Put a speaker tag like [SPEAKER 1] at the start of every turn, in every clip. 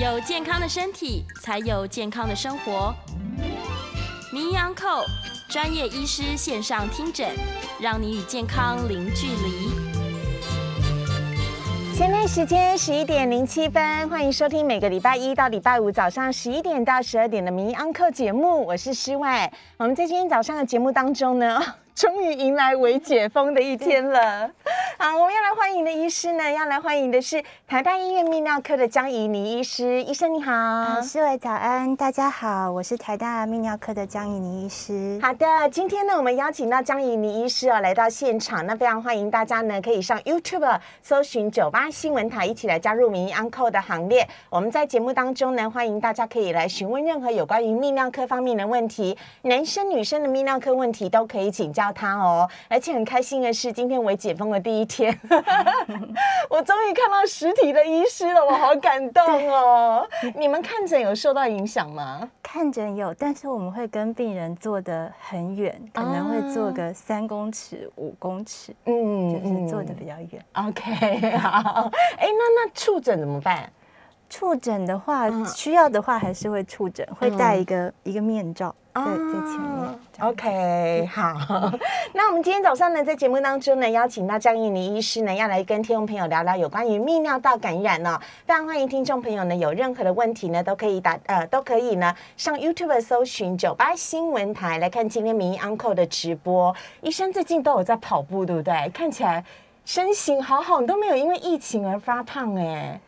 [SPEAKER 1] 有健康的身体，才有健康的生活。名医安扣专业医师线上听诊，让你与健康零距离。
[SPEAKER 2] 现在时间十一点零七分，欢迎收听每个礼拜一到礼拜五早上十一点到十二点的名医安扣节目，我是诗外。我们在今天早上的节目当中呢。终于迎来为解封的一天了。好，我们要来欢迎的医师呢，要来欢迎的是台大医院泌尿科的江怡妮医师。医生你好，
[SPEAKER 3] 四位早安，大家好，我是台大泌尿科的江怡妮医师。
[SPEAKER 2] 好的，今天呢，我们邀请到江怡妮医师哦来到现场，那非常欢迎大家呢可以上 YouTube 搜寻九八新闻台，一起来加入名医 Uncle 的行列。我们在节目当中呢，欢迎大家可以来询问任何有关于泌尿科方面的问题，男生女生的泌尿科问题都可以请教。他哦，而且很开心的是，今天为解封的第一天，我终于看到实体的医师了，我好感动哦。你们看诊有受到影响吗？
[SPEAKER 3] 看诊有，但是我们会跟病人坐得很远，可能会坐个三公尺、五公尺，嗯，就是坐的比较远。
[SPEAKER 2] OK，好。哎，那那触诊怎么办？
[SPEAKER 3] 触诊的话，需要的话还是会触诊，会戴一个一个面罩。在在前面
[SPEAKER 2] ，OK，好。那我们今天早上呢，在节目当中呢，邀请到张怡妮医师呢，要来跟听众朋友聊聊有关于泌尿道感染呢。非常欢迎听众朋友呢，有任何的问题呢，都可以打呃，都可以呢，上 YouTube 搜寻九八新闻台来看今天名医 Uncle 的直播。医生最近都有在跑步，对不对？看起来身形好好，你都没有因为疫情而发胖哎。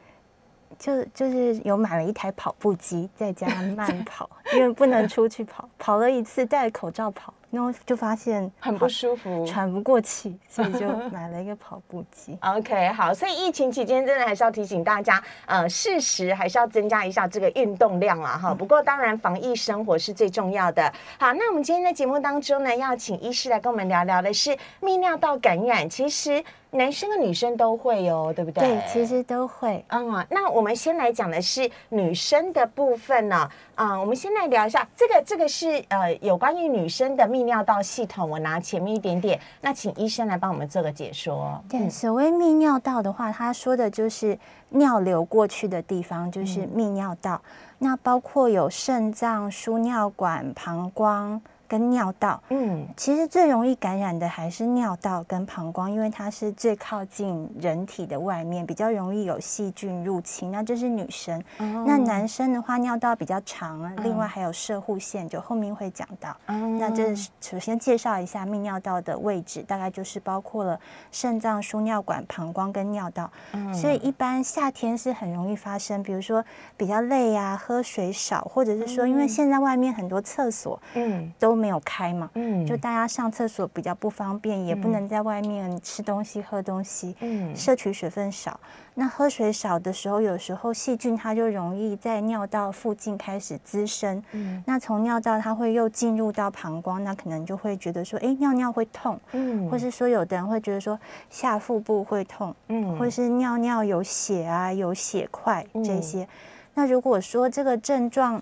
[SPEAKER 3] 就就是有买了一台跑步机，在家 慢跑，因为不能出去跑，跑了一次戴口罩跑。然后就发现
[SPEAKER 2] 很不舒服，
[SPEAKER 3] 喘不过气，所以就 买了一个跑步机。
[SPEAKER 2] OK，好，所以疫情期间真的还是要提醒大家，呃，适时还是要增加一下这个运动量啊哈。不过当然，防疫生活是最重要的。好，那我们今天在节目当中呢，要请医师来跟我们聊聊的是泌尿道感染。其实男生和女生都会哦，对不对？
[SPEAKER 3] 对，其实都会。
[SPEAKER 2] 嗯，那我们先来讲的是女生的部分呢。啊，我们先来聊一下这个，这个是呃有关于女生的泌尿道系统。我拿前面一点点，那请医生来帮我们做个解说。
[SPEAKER 3] 对，所谓泌尿道的话，他说的就是尿流过去的地方，就是泌尿道。那包括有肾脏、输尿管、膀胱。跟尿道，嗯，其实最容易感染的还是尿道跟膀胱，因为它是最靠近人体的外面，比较容易有细菌入侵。那这是女生，那男生的话，尿道比较长，另外还有射护腺，就后面会讲到。那这首先介绍一下泌尿道的位置，大概就是包括了肾脏、输尿管、膀胱跟尿道。所以一般夏天是很容易发生，比如说比较累啊，喝水少，或者是说因为现在外面很多厕所，嗯，都。没有开嘛，嗯，就大家上厕所比较不方便，也不能在外面吃东西、喝东西，嗯，摄取水分少。那喝水少的时候，有时候细菌它就容易在尿道附近开始滋生，嗯，那从尿道它会又进入到膀胱，那可能就会觉得说，哎，尿尿会痛，嗯，或是说有的人会觉得说下腹部会痛，嗯，或是尿尿有血啊，有血块这些。那如果说这个症状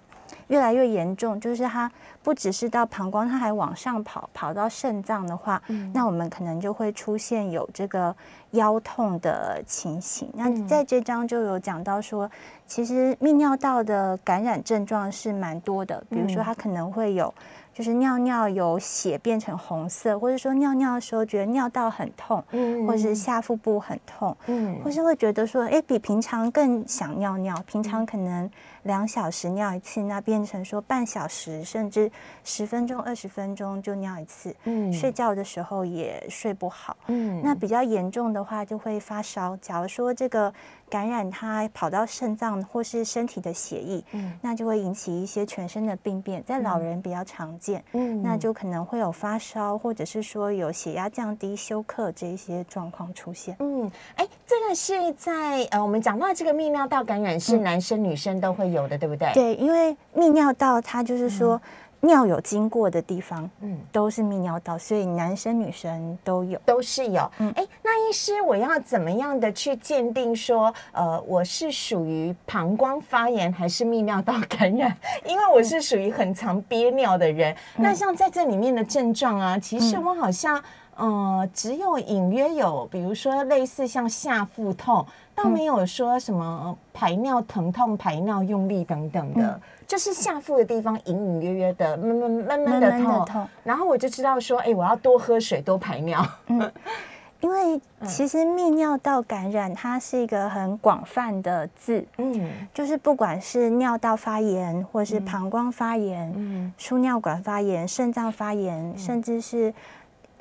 [SPEAKER 3] 越来越严重，就是它。不只是到膀胱，它还往上跑，跑到肾脏的话，那我们可能就会出现有这个腰痛的情形。那在这章就有讲到说，其实泌尿道的感染症状是蛮多的，比如说它可能会有。就是尿尿有血变成红色，或者说尿尿的时候觉得尿道很痛，嗯，或者是下腹部很痛，嗯，或是会觉得说，哎，比平常更想尿尿，平常可能两小时尿一次，那变成说半小时甚至十分钟、二十分钟就尿一次，嗯，睡觉的时候也睡不好，嗯，那比较严重的话就会发烧。假如说这个。感染它跑到肾脏或是身体的血液，嗯，那就会引起一些全身的病变，在老人比较常见，嗯，那。就可能会有发烧，或者是说有血压降低、休克这些状况出现。嗯，
[SPEAKER 2] 哎，这个是在呃，我们讲到这个泌尿道感染是男生女生都会有的，对不对？
[SPEAKER 3] 对，因为泌尿道它就是说。尿有经过的地方，嗯，都是泌尿道，所以男生女生都有，
[SPEAKER 2] 都是有。嗯，哎，那医师，我要怎么样的去鉴定说，呃，我是属于膀胱发炎还是泌尿道感染？因为我是属于很常憋尿的人。那像在这里面的症状啊，其实我好像。呃，只有隐约有，比如说类似像下腹痛，倒没有说什么排尿疼痛、排尿用力等等的，就是下腹的地方隐隐约约的闷闷闷闷的痛。然后我就知道说，哎，我要多喝水，多排尿。嗯，
[SPEAKER 3] 因为其实泌尿道感染它是一个很广泛的字，嗯，就是不管是尿道发炎，或是膀胱发炎，嗯，输尿管发炎、肾脏发炎，甚至是。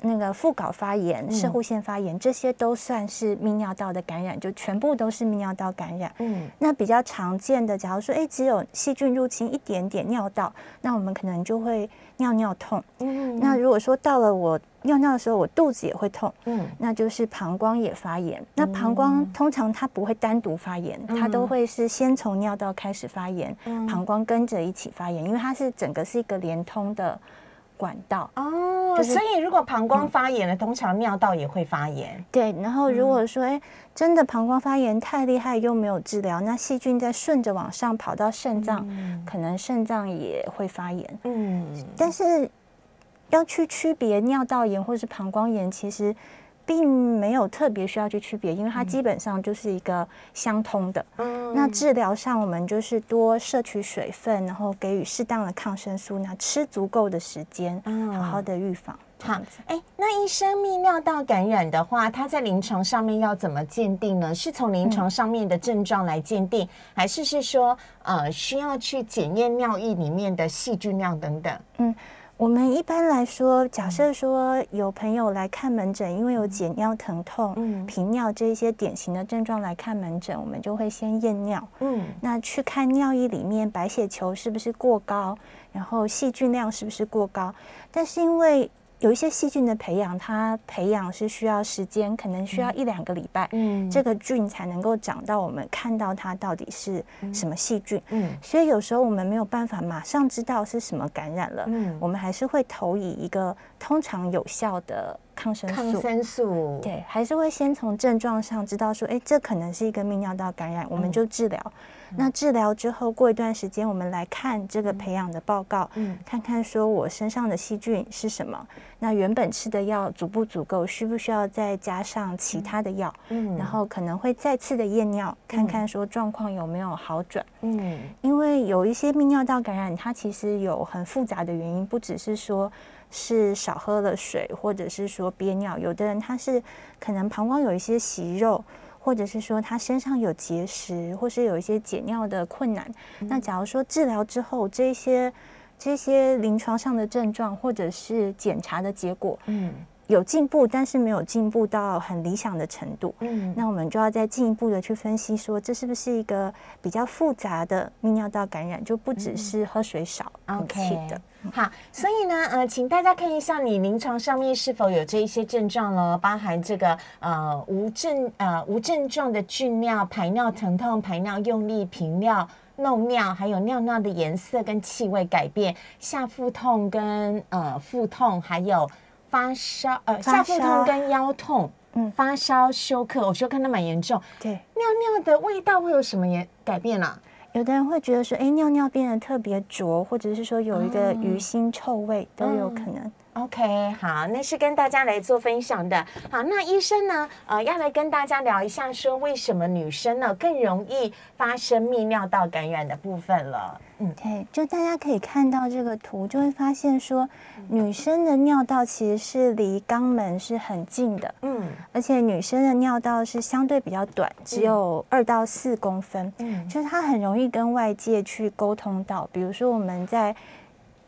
[SPEAKER 3] 那个副睾发炎、射护腺发炎，这些都算是泌尿道的感染，就全部都是泌尿道感染。嗯，那比较常见的，假如说，哎，只有细菌入侵一点点尿道，那我们可能就会尿尿痛。嗯，那如果说到了我尿尿的时候，我肚子也会痛，嗯，那就是膀胱也发炎。那膀胱通常它不会单独发炎，它都会是先从尿道开始发炎，膀胱跟着一起发炎，因为它是整个是一个连通的。管道
[SPEAKER 2] 哦，所以如果膀胱发炎了，通常尿道也会发炎。
[SPEAKER 3] 对，然后如果说哎，真的膀胱发炎太厉害又没有治疗，那细菌再顺着往上跑到肾脏，可能肾脏也会发炎。嗯，但是要去区别尿道炎或是膀胱炎，其实。并没有特别需要去区别，因为它基本上就是一个相通的。嗯，那治疗上我们就是多摄取水分，然后给予适当的抗生素，那吃足够的时间，好好的预防。这样子，
[SPEAKER 2] 哎，那医生泌尿道感染的话，它在临床上面要怎么鉴定呢？是从临床上面的症状来鉴定，还是是说呃需要去检验尿液里面的细菌量等等？嗯。
[SPEAKER 3] 我们一般来说，假设说有朋友来看门诊，因为有解尿疼痛、频尿这一些典型的症状来看门诊，我们就会先验尿。嗯，那去看尿液里面白血球是不是过高，然后细菌量是不是过高。但是因为有一些细菌的培养，它培养是需要时间，可能需要一两个礼拜，嗯，这个菌才能够长到我们看到它到底是什么细菌，嗯，所以有时候我们没有办法马上知道是什么感染了，嗯，我们还是会投以一个通常有效的抗生素，
[SPEAKER 2] 抗生素，
[SPEAKER 3] 对，还是会先从症状上知道说，哎，这可能是一个泌尿道感染，我们就治疗。那治疗之后，过一段时间，我们来看这个培养的报告，嗯，看看说我身上的细菌是什么。那原本吃的药足不足够，需不需要再加上其他的药？嗯，然后可能会再次的验尿，看看说状况有没有好转。嗯，因为有一些泌尿道感染，它其实有很复杂的原因，不只是说是少喝了水，或者是说憋尿，有的人他是可能膀胱有一些息肉。或者是说他身上有结石，或是有一些解尿的困难。那假如说治疗之后，这些这些临床上的症状，或者是检查的结果，嗯。有进步，但是没有进步到很理想的程度。嗯，那我们就要再进一步的去分析，说这是不是一个比较复杂的泌尿道感染，就不只是喝水少引起的。
[SPEAKER 2] 好，所以呢，呃，请大家看一下你临床上面是否有这一些症状了，包含这个呃无症呃无症状的菌尿、排尿疼痛、排尿用力、频尿、漏尿，还有尿尿的颜色跟气味改变、下腹痛跟呃腹痛，还有。发烧，呃，下腹痛跟腰痛，嗯，发烧休克，我休克的蛮严重。
[SPEAKER 3] 对，
[SPEAKER 2] 尿尿的味道会有什么也改变啊？
[SPEAKER 3] 有的人会觉得说，哎，尿尿变得特别浊，或者是说有一个鱼腥臭味，都有可能。
[SPEAKER 2] OK，好，那是跟大家来做分享的。好，那医生呢？呃，要来跟大家聊一下，说为什么女生呢更容易发生泌尿道感染的部分了。
[SPEAKER 3] 嗯，对，就大家可以看到这个图，就会发现说，女生的尿道其实是离肛门是很近的。嗯，而且女生的尿道是相对比较短，只有二到四公分。嗯，就是它很容易跟外界去沟通到，比如说我们在。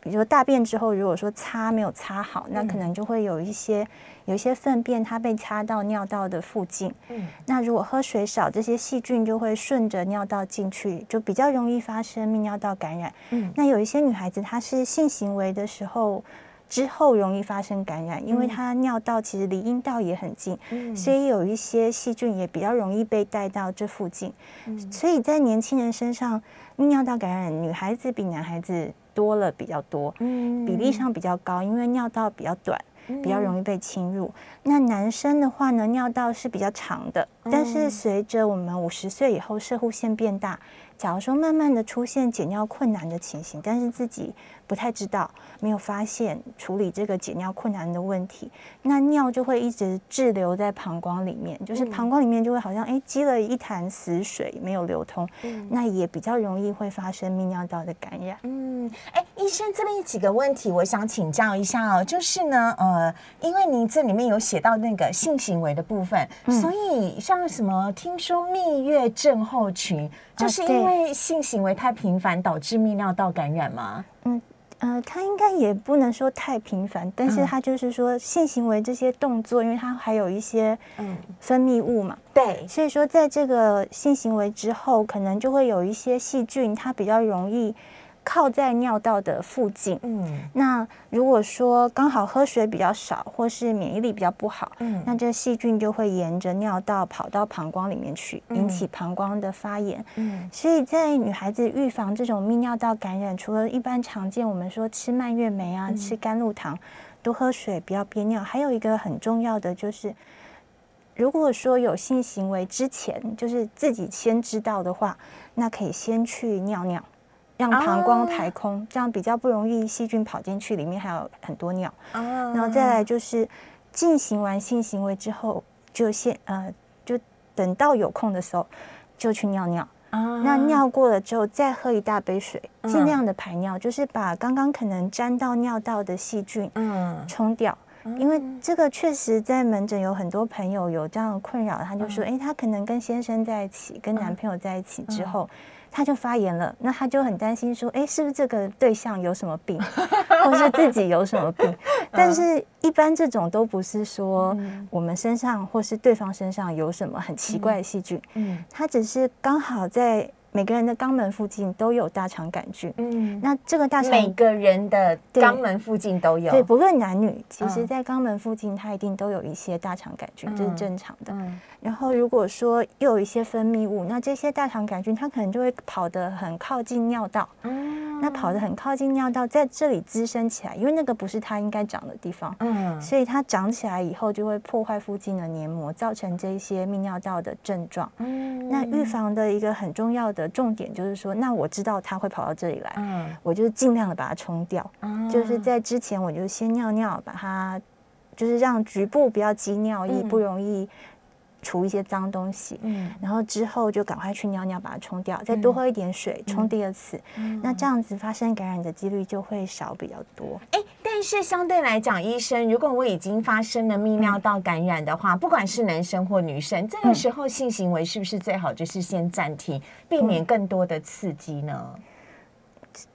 [SPEAKER 3] 比如说大便之后，如果说擦没有擦好，那可能就会有一些有一些粪便，它被擦到尿道的附近。嗯，那如果喝水少，这些细菌就会顺着尿道进去，就比较容易发生泌尿道感染。嗯，那有一些女孩子她是性行为的时候之后容易发生感染，因为她尿道其实离阴道也很近，所以有一些细菌也比较容易被带到这附近。嗯，所以在年轻人身上，泌尿道感染，女孩子比男孩子。多了比较多，嗯，比例上比较高，因为尿道比较短，比较容易被侵入。那男生的话呢，尿道是比较长的，但是随着我们五十岁以后，射护腺变大。假如说慢慢的出现解尿困难的情形，但是自己不太知道，没有发现处理这个解尿困难的问题，那尿就会一直滞留在膀胱里面，就是膀胱里面就会好像哎积了一潭死水没有流通，那也比较容易会发生泌尿道的感染。
[SPEAKER 2] 嗯，哎，医生这边几个问题我想请教一下哦，就是呢，呃，因为您这里面有写到那个性行为的部分，所以像什么听说蜜月症候群，就是因为。因为性行为太频繁导致泌尿道感染吗？
[SPEAKER 3] 嗯呃，它应该也不能说太频繁，但是它就是说性行为这些动作，因为它还有一些嗯分泌物嘛，
[SPEAKER 2] 对，
[SPEAKER 3] 所以说在这个性行为之后，可能就会有一些细菌，它比较容易。靠在尿道的附近，嗯，那如果说刚好喝水比较少，或是免疫力比较不好，嗯，那这细菌就会沿着尿道跑到膀胱里面去，引起膀胱的发炎，嗯，所以在女孩子预防这种泌尿道感染，除了一般常见我们说吃蔓越莓啊，吃甘露糖，多喝水，不要憋尿，还有一个很重要的就是，如果说有性行为之前，就是自己先知道的话，那可以先去尿尿。让膀胱排空，这样比较不容易细菌跑进去，里面还有很多尿。然后再来就是进行完性行为之后，就先呃，就等到有空的时候就去尿尿。那尿过了之后，再喝一大杯水，尽量的排尿，就是把刚刚可能沾到尿道的细菌嗯冲掉。因为这个确实在门诊有很多朋友有这样的困扰，他就说，哎，他可能跟先生在一起，跟男朋友在一起之后。他就发炎了，那他就很担心说，哎，是不是这个对象有什么病，或是自己有什么病？但是，一般这种都不是说我们身上或是对方身上有什么很奇怪的细菌，嗯，他只是刚好在。每个人的肛门附近都有大肠杆菌，嗯，那这个大肠
[SPEAKER 2] 每个人的肛门附近都有，
[SPEAKER 3] 对，不论男女，其实在肛门附近它一定都有一些大肠杆菌，这是正常的。然后如果说又有一些分泌物，那这些大肠杆菌它可能就会跑得很靠近尿道，嗯那跑得很靠近尿道，在这里滋生起来，因为那个不是它应该长的地方，嗯，所以它长起来以后就会破坏附近的黏膜，造成这些泌尿道的症状。嗯，那预防的一个很重要的。的重点就是说，那我知道他会跑到这里来，嗯，我就尽量的把它冲掉，就是在之前我就先尿尿，把它就是让局部不要积尿液，不容易。除一些脏东西，嗯，然后之后就赶快去尿尿把它冲掉，再多喝一点水，冲第二次，那这样子发生感染的几率就会少比较多。
[SPEAKER 2] 哎，但是相对来讲，医生，如果我已经发生了泌尿道感染的话，不管是男生或女生，这个时候性行为是不是最好就是先暂停，避免更多的刺激呢？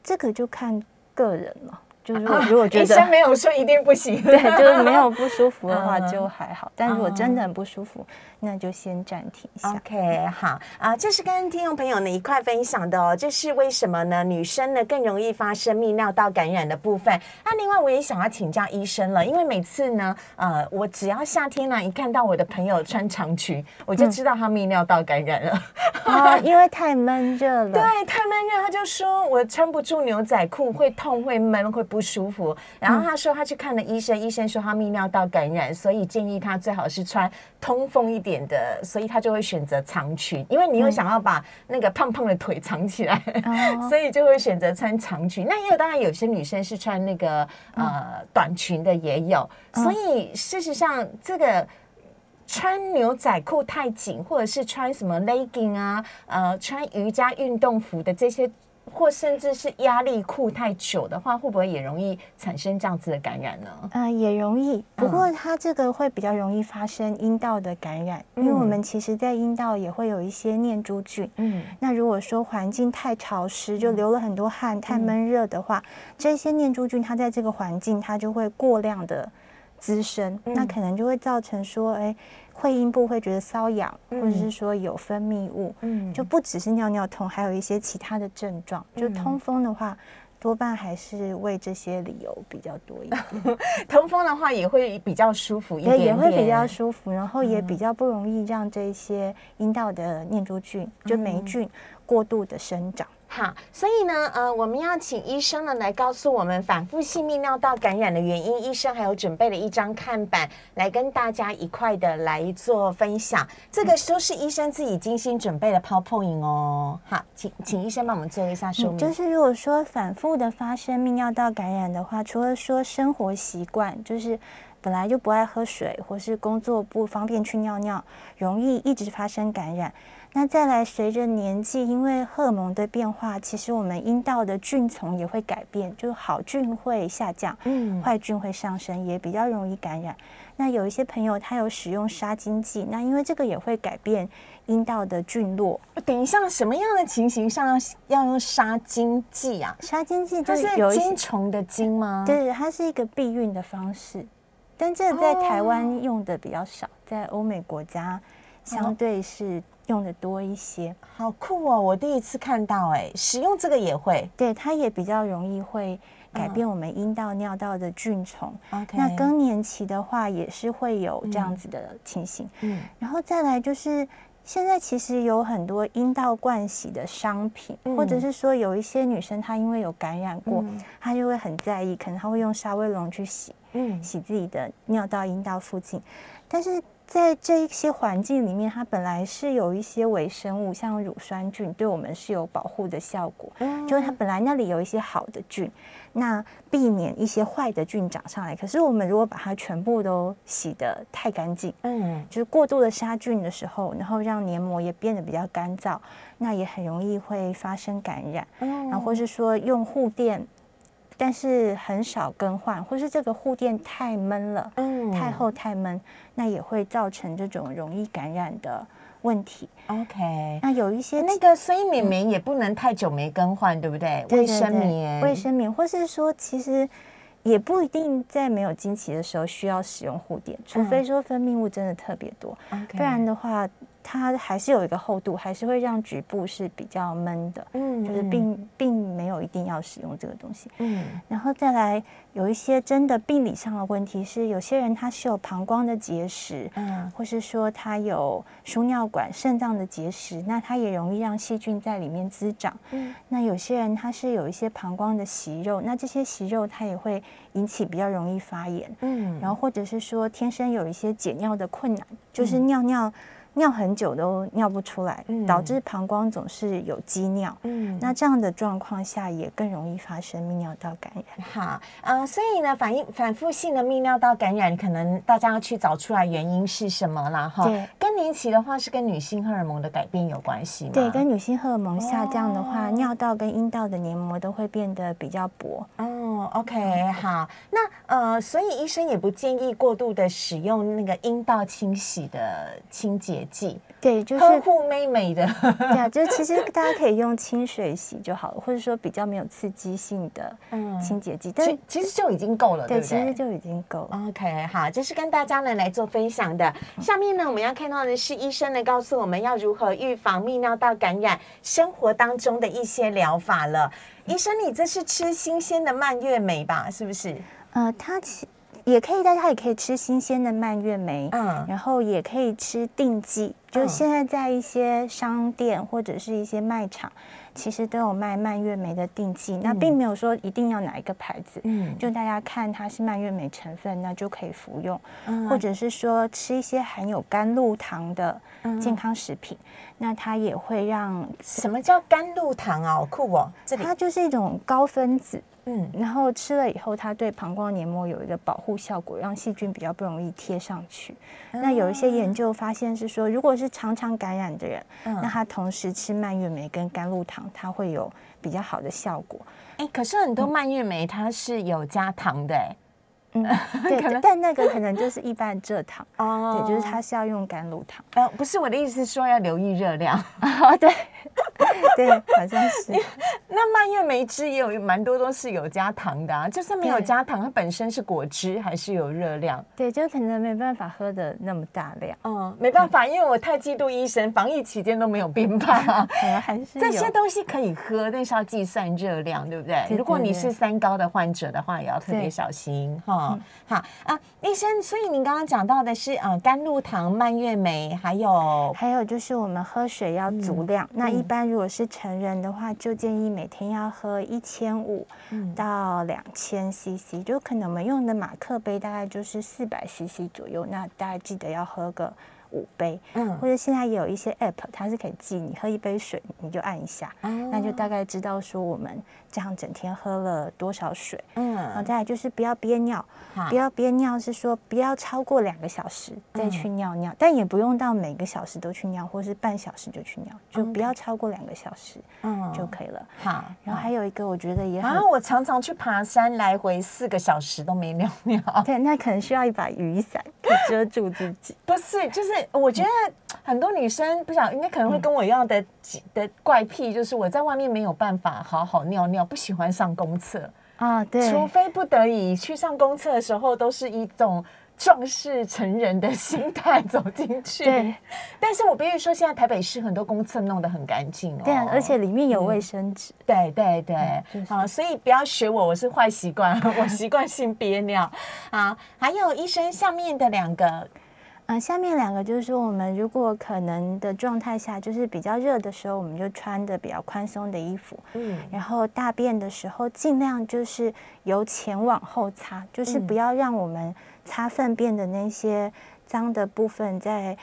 [SPEAKER 3] 这个就看个人了。就是 如果觉得医
[SPEAKER 2] 生没有说一定不行，
[SPEAKER 3] 对，就是没有不舒服的话 就还好。但如果真的很不舒服，那就先暂停一下。
[SPEAKER 2] OK，好啊，这是跟听众朋友呢一块分享的哦。这是为什么呢？女生呢更容易发生泌尿道感染的部分。那另外我也想要请教医生了，因为每次呢，呃，我只要夏天呢一看到我的朋友穿长裙，我就知道他泌尿道感染了。
[SPEAKER 3] 啊，因为太闷热了。
[SPEAKER 2] 对，太闷热，他就说我穿不住牛仔裤，会痛，会闷，会。不舒服，然后他说他去看了医生，医生说他泌尿道感染，所以建议他最好是穿通风一点的，所以他就会选择长裙，因为你又想要把那个胖胖的腿藏起来，所以就会选择穿长裙。那也有当然有些女生是穿那个呃短裙的也有，所以事实上这个穿牛仔裤太紧，或者是穿什么 legging 啊，呃穿瑜伽运动服的这些。或甚至是压力裤太久的话，会不会也容易产生这样子的感染呢？
[SPEAKER 3] 嗯，也容易。不过它这个会比较容易发生阴道的感染，因为我们其实在阴道也会有一些念珠菌。嗯，那如果说环境太潮湿，就流了很多汗，太闷热的话，这些念珠菌它在这个环境它就会过量的滋生，那可能就会造成说，哎。会阴部会觉得瘙痒，或者是说有分泌物，嗯，就不只是尿尿痛，还有一些其他的症状。就通风的话，多半还是为这些理由比较多一点。
[SPEAKER 2] 通风的话也会比较舒服一点，
[SPEAKER 3] 也会比较舒服，然后也比较不容易让这些阴道的念珠菌就霉菌过度的生长。
[SPEAKER 2] 好，所以呢，呃，我们要请医生呢来告诉我们反复性泌尿道感染的原因。医生还有准备了一张看板来跟大家一块的来做分享。这个都是医生自己精心准备的 PPT 哦。好，请请医生帮我们做一下说明。
[SPEAKER 3] 就是如果说反复的发生泌尿道感染的话，除了说生活习惯，就是本来就不爱喝水，或是工作不方便去尿尿，容易一直发生感染。那再来，随着年纪，因为荷尔蒙的变化，其实我们阴道的菌丛也会改变，就是好菌会下降，嗯，坏菌会上升，也比较容易感染。那有一些朋友他有使用杀菌剂，那因为这个也会改变阴道的菌落。
[SPEAKER 2] 等一下，什么样的情形上要要用杀菌剂啊？
[SPEAKER 3] 杀菌剂
[SPEAKER 2] 就是有精虫的精吗？
[SPEAKER 3] 对，它是一个避孕的方式，但这个在台湾用的比较少，在欧美国家相对是。用的多一些，
[SPEAKER 2] 好酷哦！我第一次看到，哎，使用这个也会，
[SPEAKER 3] 对，它也比较容易会改变我们阴道、尿道的菌虫。OK，那更年期的话也是会有这样子的情形。嗯，然后再来就是现在其实有很多阴道灌洗的商品，或者是说有一些女生她因为有感染过，她就会很在意，可能她会用沙威龙去洗，嗯，洗自己的尿道、阴道附近，但是。在这一些环境里面，它本来是有一些微生物，像乳酸菌，对我们是有保护的效果。嗯，就是它本来那里有一些好的菌，那避免一些坏的菌长上来。可是我们如果把它全部都洗得太干净，嗯，就是过度的杀菌的时候，然后让黏膜也变得比较干燥，那也很容易会发生感染。嗯，然后或是说用护垫。但是很少更换，或是这个护垫太闷了，嗯，太厚太闷，那也会造成这种容易感染的问题。
[SPEAKER 2] OK，
[SPEAKER 3] 那有一些
[SPEAKER 2] 那个所以棉棉也不能太久没更换，对不对？卫生棉，
[SPEAKER 3] 卫生棉，或是说其实也不一定在没有经期的时候需要使用护垫，除非说分泌物真的特别多，不然的话。它还是有一个厚度，还是会让局部是比较闷的，嗯，就是并并没有一定要使用这个东西，嗯，然后再来有一些真的病理上的问题是，有些人他是有膀胱的结石，嗯，或是说他有输尿管、肾脏的结石，那他也容易让细菌在里面滋长，嗯，那有些人他是有一些膀胱的息肉，那这些息肉它也会引起比较容易发炎，嗯，然后或者是说天生有一些解尿的困难，就是尿尿。尿很久都尿不出来，导致膀胱总是有积尿。嗯，那这样的状况下也更容易发生泌尿道感染。
[SPEAKER 2] 好，呃，所以呢，反应反复性的泌尿道感染，可能大家要去找出来原因是什么啦。哈。对，更年期的话是跟女性荷尔蒙的改变有关系吗？
[SPEAKER 3] 对，跟女性荷尔蒙下降的话，尿道跟阴道的黏膜都会变得比较薄。
[SPEAKER 2] 哦，OK，好，那呃，所以医生也不建议过度的使用那个阴道清洗的清洁。剂
[SPEAKER 3] 对，就是
[SPEAKER 2] 呵护妹妹的，
[SPEAKER 3] 对啊，就是其实大家可以用清水洗就好了，或者说比较没有刺激性的清洁剂，
[SPEAKER 2] 但其实就已经够了，对，
[SPEAKER 3] 其实就已经够
[SPEAKER 2] 了。OK，好，这是跟大家呢来做分享的。下面呢，我们要看到的是医生呢告诉我们要如何预防泌尿道感染，生活当中的一些疗法了。医生，你这是吃新鲜的蔓越莓吧？是不是？
[SPEAKER 3] 呃，它其。也可以，大家也可以吃新鲜的蔓越莓，嗯，然后也可以吃定剂，就现在在一些商店或者是一些卖场，其实都有卖蔓越莓的定剂。那并没有说一定要哪一个牌子，嗯，就大家看它是蔓越莓成分，那就可以服用，或者是说吃一些含有甘露糖的健康食品，那它也会让
[SPEAKER 2] 什么叫甘露糖啊？好酷哦，
[SPEAKER 3] 这里它就是一种高分子。嗯，然后吃了以后，它对膀胱黏膜有一个保护效果，让细菌比较不容易贴上去。那有一些研究发现是说，如果是常常感染的人，那他同时吃蔓越莓跟甘露糖，它会有比较好的效果。
[SPEAKER 2] 哎，可是很多蔓越莓它是有加糖的，哎。
[SPEAKER 3] 嗯，对，但那个可能就是一般蔗糖哦，对，就是它是要用甘露糖。
[SPEAKER 2] 呃，不是我的意思是说要留意热量
[SPEAKER 3] 哦，对，对，好像是。
[SPEAKER 2] 那蔓越莓汁也有蛮多都是有加糖的啊，就算没有加糖，它本身是果汁，还是有热量。
[SPEAKER 3] 对，就可能没办法喝的那么大量。
[SPEAKER 2] 嗯，没办法，因为我太嫉妒医生，防疫期间都没有变胖。
[SPEAKER 3] 还是
[SPEAKER 2] 这些东西可以喝，但是要计算热量，对不对？如果你是三高的患者的话，也要特别小心哈。好啊，医生，所以您刚刚讲到的是呃甘露糖、蔓越莓，还有
[SPEAKER 3] 还有就是我们喝水要足量。那一般如果果是成人的话，就建议每天要喝一千五到两千 CC，就可能我们用的马克杯大概就是四百 CC 左右，那大家记得要喝个。五杯，嗯，或者现在也有一些 app，它是可以记你喝一杯水，你就按一下，嗯那就大概知道说我们这样整天喝了多少水，嗯，然后再来就是不要憋尿，不要憋尿是说不要超过两个小时再去尿尿，但也不用到每个小时都去尿，或是半小时就去尿，就不要超过两个小时，嗯，就可以了。好，然后还有一个我觉得也很，
[SPEAKER 2] 我常常去爬山，来回四个小时都没尿尿，
[SPEAKER 3] 对，那可能需要一把雨伞可遮住自己，
[SPEAKER 2] 不是，就是。我觉得很多女生不想，应该可能会跟我一样的的怪癖，就是我在外面没有办法好好尿尿，不喜欢上公厕啊。对，除非不得已去上公厕的时候，都是一种壮士成人的心态走进去。对，但是我必须说，现在台北市很多公厕弄得很干净哦。
[SPEAKER 3] 对啊，而且里面有卫生纸。
[SPEAKER 2] 对对对，好，所以不要学我，我是坏习惯，我习惯性憋尿啊。还有医生下面的两个。
[SPEAKER 3] 嗯，下面两个就是说，我们如果可能的状态下，就是比较热的时候，我们就穿的比较宽松的衣服。嗯，然后大便的时候，尽量就是由前往后擦，就是不要让我们擦粪便的那些脏的部分在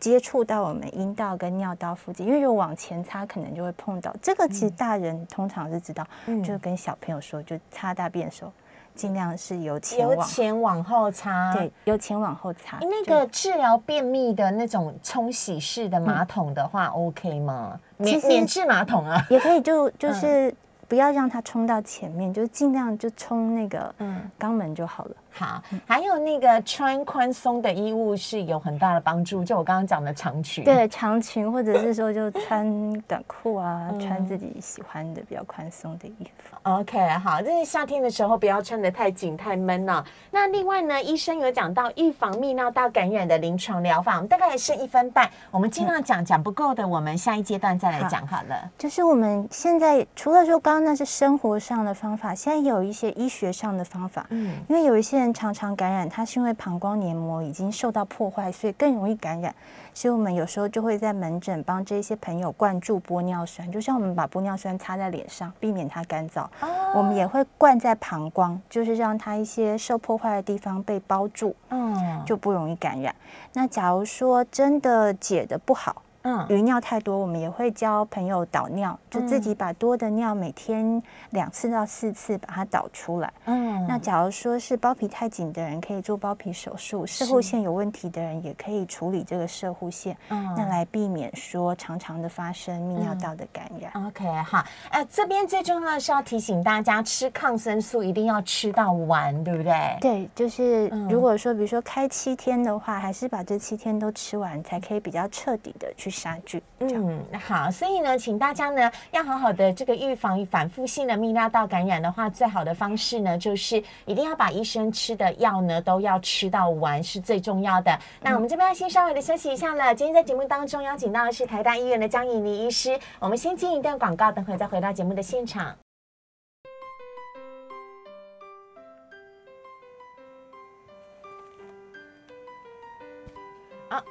[SPEAKER 3] 接触到我们阴道跟尿道附近，因为如果往前擦，可能就会碰到。这个其实大人通常是知道，就跟小朋友说，就擦大便的时候。尽量是由前
[SPEAKER 2] 由前往后擦，
[SPEAKER 3] 对，由前往后擦。
[SPEAKER 2] 那个治疗便秘的那种冲洗式的马桶的话，OK 吗？免免治马桶啊，
[SPEAKER 3] 也可以，就就 是。不要让它冲到前面，就尽量就冲那个嗯肛门就好了。
[SPEAKER 2] 好，还有那个穿宽松的衣物是有很大的帮助，就我刚刚讲的长裙。
[SPEAKER 3] 对，长裙或者是说就穿短裤啊，穿自己喜欢的比较宽松的衣服。
[SPEAKER 2] OK，好，这是夏天的时候不要穿的太紧太闷了。那另外呢，医生有讲到预防泌尿道感染的临床疗法，我们大概剩一分半，我们尽量讲讲不够的，我们下一阶段再来讲好了。
[SPEAKER 3] 就是我们现在除了说刚。那是生活上的方法，现在有一些医学上的方法。嗯，因为有一些人常常感染，他是因为膀胱黏膜已经受到破坏，所以更容易感染。所以我们有时候就会在门诊帮这些朋友灌注玻尿酸，就像我们把玻尿酸擦在脸上，避免它干燥。我们也会灌在膀胱，就是让它一些受破坏的地方被包住，嗯，就不容易感染。那假如说真的解的不好。嗯，余尿太多，我们也会教朋友导尿，就自己把多的尿每天两次到四次把它导出来。嗯，那假如说是包皮太紧的人，可以做包皮手术；射护腺有问题的人，也可以处理这个射护腺，那来避免说常常的发生泌尿道的感染。
[SPEAKER 2] OK，好，哎，这边最重要的是要提醒大家，吃抗生素一定要吃到完，对不对？
[SPEAKER 3] 对，就是如果说比如说开七天的话，还是把这七天都吃完，才可以比较彻底的去。杀菌，嗯，
[SPEAKER 2] 好，所以呢，请大家呢要好好的这个预防反复性的泌尿道感染的话，最好的方式呢就是一定要把医生吃的药呢都要吃到完，是最重要的。那我们这边要先稍微的休息一下了。今天在节目当中邀请到的是台大医院的江以妮医师，我们先进一段广告，等会再回到节目的现场。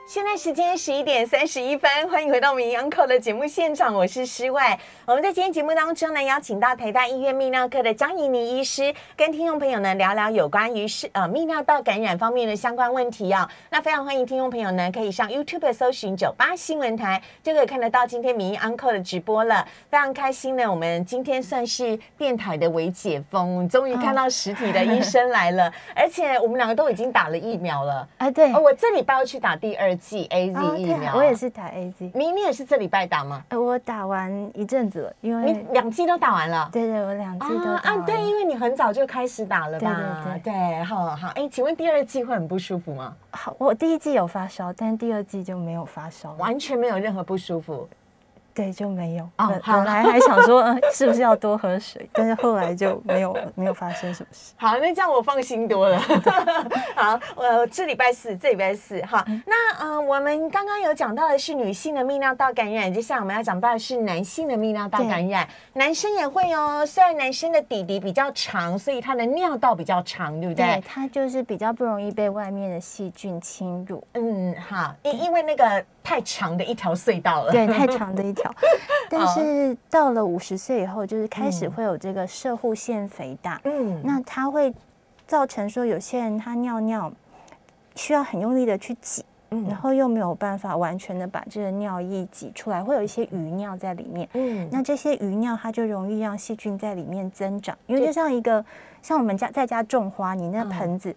[SPEAKER 2] 现在时间十一点三十一分，欢迎回到我们营养课的节目现场，我是诗外。我们在今天节目当中呢，邀请到台大医院泌尿科的张怡妮医师，跟听众朋友呢聊聊有关于是呃泌尿道感染方面的相关问题哦。那非常欢迎听众朋友呢，可以上 YouTube 搜寻九八新闻台，就可以看得到今天民意安 e 的直播了。非常开心呢，我们今天算是电台的微解封，终于看到实体的医生来了，而且我们两个都已经打了疫苗了。啊，
[SPEAKER 3] 对，
[SPEAKER 2] 我这礼拜要去打。第二剂 A Z 疫苗，
[SPEAKER 3] 我也是打 A Z。
[SPEAKER 2] 你你也是这礼拜打吗？
[SPEAKER 3] 呃，我打完一阵子了，因为
[SPEAKER 2] 你两剂都打完了。
[SPEAKER 3] 对对，我两剂都打完。
[SPEAKER 2] 对，因为你很早就开始打了吧？对对对，好好。哎，请问第二剂会很不舒服吗？
[SPEAKER 3] 好，我第一剂有发烧，但第二剂就没有发烧，
[SPEAKER 2] 完全没有任何不舒服。
[SPEAKER 3] 对，就没有。哦，本来还想说，是不是要多喝水？但是后来就没有，没有发生什么事。
[SPEAKER 2] 好，那这样我放心多了。好，呃，这礼拜四，这礼拜四，哈。那呃，我们刚刚有讲到的是女性的泌尿道感染，接下来我们要讲到的是男性的泌尿道感染。男生也会哦，虽然男生的底底比较长，所以他的尿道比较长，对不对？
[SPEAKER 3] 对，他就是比较不容易被外面的细菌侵入。
[SPEAKER 2] 嗯，好，因因为那个太长的一条隧道了。
[SPEAKER 3] 对，太长的一条。条。但是到了五十岁以后，就是开始会有这个射护腺肥大，
[SPEAKER 2] 嗯，
[SPEAKER 3] 那它会造成说有些人他尿尿需要很用力的去挤。
[SPEAKER 2] 嗯
[SPEAKER 3] 然后又没有办法完全的把这个尿液挤出来，会有一些余尿在里面。
[SPEAKER 2] 嗯
[SPEAKER 3] 那这些余尿它就容易让细菌在里面增长，因为就像一个像我们家在家种花，你那
[SPEAKER 2] 嗯
[SPEAKER 3] 盆子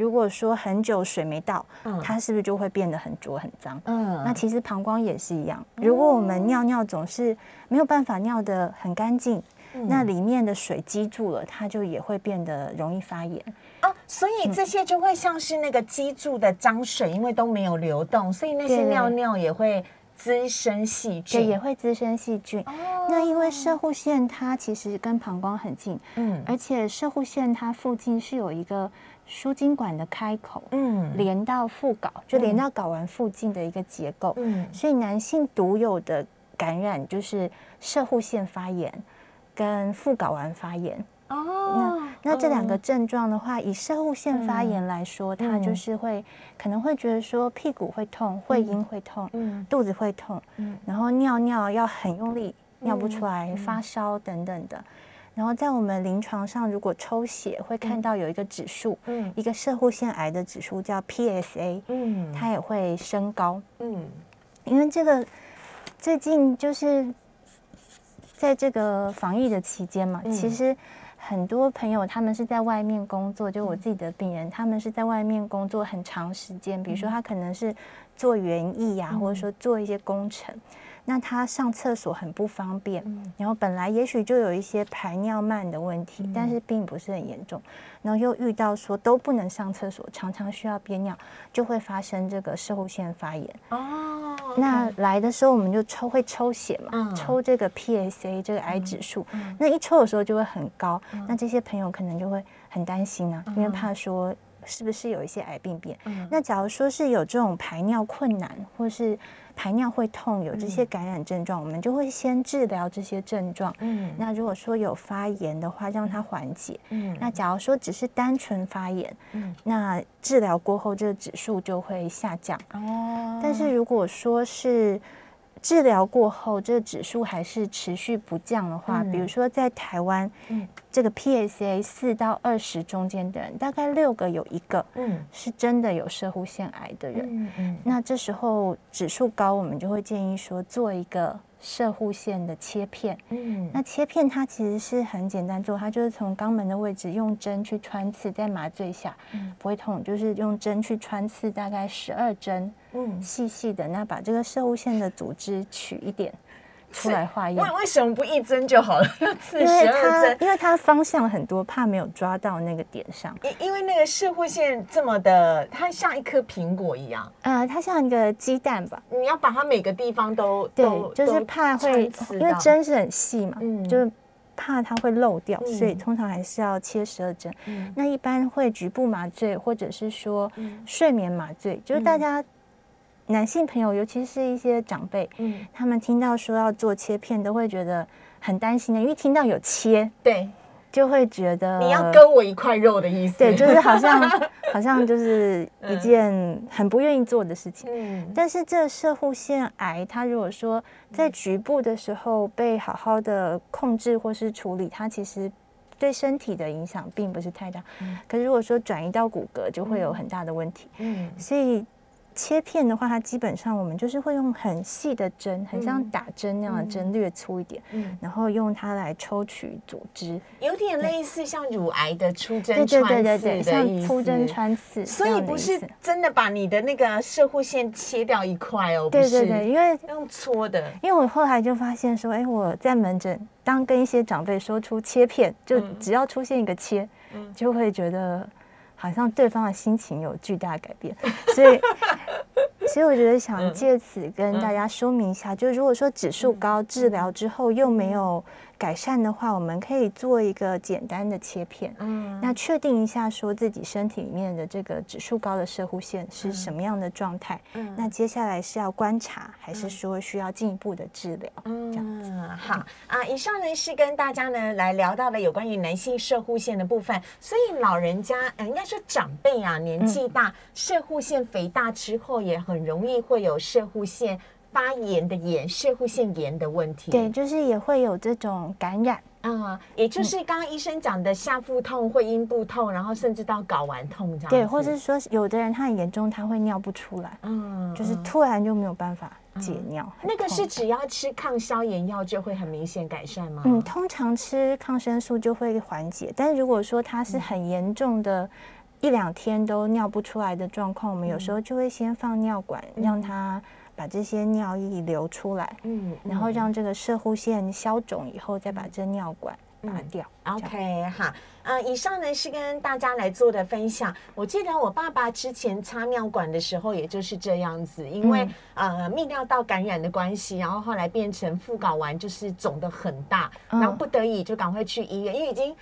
[SPEAKER 3] 如果说很久水没到，
[SPEAKER 2] 嗯。
[SPEAKER 3] 它是不是就会变得很浊很脏？
[SPEAKER 2] 嗯。
[SPEAKER 3] 那其实膀胱也是一样，如果我们尿尿总是没有办法尿得很干净，
[SPEAKER 2] 嗯。
[SPEAKER 3] 那里面的水积住了，它就也会变得容易发炎。
[SPEAKER 2] 啊，所以这些就会像是那个积住的脏水，因为都没有流动，所以那些尿尿也会滋生细菌。
[SPEAKER 3] 对，也会滋生细菌。
[SPEAKER 2] 哦。
[SPEAKER 3] 那因为射护腺它其实跟膀胱很近，
[SPEAKER 2] 嗯。
[SPEAKER 3] 而且射护腺它附近是有一个输精管的开口，
[SPEAKER 2] 嗯。
[SPEAKER 3] 连到副睾，就连到睾丸附近的一个结构。
[SPEAKER 2] 嗯。
[SPEAKER 3] 所以男性独有的感染就是射护腺发炎跟副睾丸发炎。
[SPEAKER 2] 哦，
[SPEAKER 3] 那这两个
[SPEAKER 2] 嗯
[SPEAKER 3] 症状的话，以射护腺发炎来说，它
[SPEAKER 2] 嗯
[SPEAKER 3] 就是会可能会觉得说屁股会痛，会阴会痛，
[SPEAKER 2] 嗯。
[SPEAKER 3] 肚子会痛，
[SPEAKER 2] 嗯。
[SPEAKER 3] 然后尿尿要很用力，尿不出来，
[SPEAKER 2] 嗯。
[SPEAKER 3] 发烧等等的。然后在我们临床上，如果抽血会看到有一个指数，
[SPEAKER 2] 嗯。
[SPEAKER 3] 一个射护腺癌的指数叫 PSA，
[SPEAKER 2] 嗯。
[SPEAKER 3] 它也会升高。
[SPEAKER 2] 嗯。
[SPEAKER 3] 因为这个最近就是在这个防疫的期间嘛，
[SPEAKER 2] 嗯。
[SPEAKER 3] 其实很多朋友他们是在外面工作，就我自己的病人，他们是在外面工作很长时间，比如说他可能是做园艺呀、或者说做一些工程。那他上厕所很不方便，然后本来也许就有一些排尿慢的问题，但是并不是很严重，然后又遇到说都不能上厕所，常常需要憋尿，就会发生这个射护腺发炎。
[SPEAKER 2] 哦，
[SPEAKER 3] 那来的时候我们就抽会抽血嘛，
[SPEAKER 2] 嗯。
[SPEAKER 3] 抽这个 PSA 这个癌指数，那一抽的时候就会很高，
[SPEAKER 2] 嗯。
[SPEAKER 3] 那这些朋友可能就会很担心啊，因为怕说是不是有一些癌病变。
[SPEAKER 2] 嗯。
[SPEAKER 3] 那假如说是有这种排尿困难，或是排尿会痛，有这些感染症状，我们就会先治疗这些症状。
[SPEAKER 2] 嗯
[SPEAKER 3] 那如果说有发炎的话，让它缓解。
[SPEAKER 2] 嗯
[SPEAKER 3] 那假如说只是单纯发炎，
[SPEAKER 2] 嗯
[SPEAKER 3] 那治疗过后这个指数就会下降。
[SPEAKER 2] 哦，
[SPEAKER 3] 但是如果说是治疗过后，这个指数还是持续不降的话，
[SPEAKER 2] 嗯
[SPEAKER 3] 比如说在台湾，
[SPEAKER 2] 嗯。
[SPEAKER 3] 这个 PSA 四到二十中间的人，大概六个有一个
[SPEAKER 2] 嗯。
[SPEAKER 3] 是真的有射护腺癌的人。
[SPEAKER 2] 嗯嗯。
[SPEAKER 3] 那这时候指数高，我们就会建议说做一个射护线的切片。
[SPEAKER 2] 嗯
[SPEAKER 3] 那切片它其实是很简单做，它就是从肛门的位置用针去穿刺，在麻醉下
[SPEAKER 2] 嗯
[SPEAKER 3] 不会痛，就是用针去穿刺大概十二针，
[SPEAKER 2] 嗯，
[SPEAKER 3] 细细的，那把这个射护线的组织取一点出来化验
[SPEAKER 2] 为。为什么不一针就好了？要刺
[SPEAKER 3] 因为
[SPEAKER 2] 十二
[SPEAKER 3] 它
[SPEAKER 2] 针？
[SPEAKER 3] 因为它方向很多，怕没有抓到那个点上。
[SPEAKER 2] 因因为那个射护线这么的，它像一颗苹果一样，
[SPEAKER 3] 呃，它像一个鸡蛋吧？
[SPEAKER 2] 你要把它每个地方都
[SPEAKER 3] 对
[SPEAKER 2] 都，
[SPEAKER 3] 就是怕会因为
[SPEAKER 2] 到
[SPEAKER 3] 针是很细嘛，
[SPEAKER 2] 嗯
[SPEAKER 3] 就是怕它会漏掉，所以
[SPEAKER 2] 嗯
[SPEAKER 3] 通常还是要切十二针。
[SPEAKER 2] 嗯
[SPEAKER 3] 那一般会局部麻醉，或者是说
[SPEAKER 2] 嗯
[SPEAKER 3] 睡眠麻醉，就是大
[SPEAKER 2] 嗯
[SPEAKER 3] 家男性朋友，尤其是一些长辈，
[SPEAKER 2] 嗯，
[SPEAKER 3] 他们听到说要做切片，都会觉得很担心的，因为听到有切，
[SPEAKER 2] 对，
[SPEAKER 3] 就会觉得
[SPEAKER 2] 你要跟我一块肉的意思，
[SPEAKER 3] 对，就是好像 好像就是一件很不愿意做的事情。
[SPEAKER 2] 嗯。
[SPEAKER 3] 但是这射护腺癌，它如果说在局部的时候被好好的控制或是处理，它其实对身体的影响并不是太大。可是如果说转移到骨骼，就会有很大的问题。
[SPEAKER 2] 嗯。
[SPEAKER 3] 所以切片的话，它基本上我们就是会用很细的针，很像打针那样的针，略粗一点，
[SPEAKER 2] 嗯，
[SPEAKER 3] 然后用它来抽取组织。
[SPEAKER 2] 有点类似像乳癌的出针
[SPEAKER 3] 对对对
[SPEAKER 2] 穿刺
[SPEAKER 3] 对对，像
[SPEAKER 2] 的意
[SPEAKER 3] 粗针。穿刺，
[SPEAKER 2] 所以不是真的把你的那个射护线切掉一块哦，
[SPEAKER 3] 对对对，因为
[SPEAKER 2] 用搓的，
[SPEAKER 3] 因为我后来就发现说，哎，我在门诊当跟一些长辈说出切片，就
[SPEAKER 2] 嗯。
[SPEAKER 3] 只要出现一个切，
[SPEAKER 2] 嗯。
[SPEAKER 3] 就会觉得好像对方的心情有巨大的改变，所以。所以我觉得想
[SPEAKER 2] 嗯。
[SPEAKER 3] 借此跟大家说明一下，就如果说指数高，治疗之后又没有改善的话，我们可以做一个简单的切片，
[SPEAKER 2] 嗯。
[SPEAKER 3] 那确定一下说自己身体里面的这个指数高的射护线是什么样的状态，
[SPEAKER 2] 嗯。
[SPEAKER 3] 那接下来是要观察，还是说需要进一步的治疗？嗯这样
[SPEAKER 2] 嗯，好啊，以上呢是跟大家呢来聊到了有关于男性射护线的部分，所以老人家，呃，应该说长辈啊，年纪大，射护线肥大之后，也很容易会有射护腺。发炎的炎，射护腺炎的问题。
[SPEAKER 3] 对，就是也会有这种感染。
[SPEAKER 2] 啊、也就是刚刚医生讲的下腹痛、会阴部痛，然后甚至到睾丸痛这样。
[SPEAKER 3] 对，或者是说有的人他很严重，他会尿不出来，
[SPEAKER 2] 嗯
[SPEAKER 3] 就是
[SPEAKER 2] 嗯
[SPEAKER 3] 突然就没有办法解尿。很
[SPEAKER 2] 那个是只要吃抗消炎药就会很明显改善吗？
[SPEAKER 3] 嗯，通常吃抗生素就会缓解，但如果说它是
[SPEAKER 2] 嗯
[SPEAKER 3] 很严重的，一两天都尿不出来的状况，我们有时候就会先放尿管，让它把这些尿液流出来，
[SPEAKER 2] 嗯，
[SPEAKER 3] 然后
[SPEAKER 2] 嗯
[SPEAKER 3] 让这个射护腺消肿以后，再把这尿管拔
[SPEAKER 2] 嗯
[SPEAKER 3] 掉。
[SPEAKER 2] OK 哈，呃，以上呢是跟大家来做的分享。我记得我爸爸之前插尿管的时候，也就是这样子，因为、呃泌尿道感染的关系，然后后来变成副睾丸就是肿的很大，
[SPEAKER 3] 嗯
[SPEAKER 2] 然后不得已就赶快去医院，因为已经。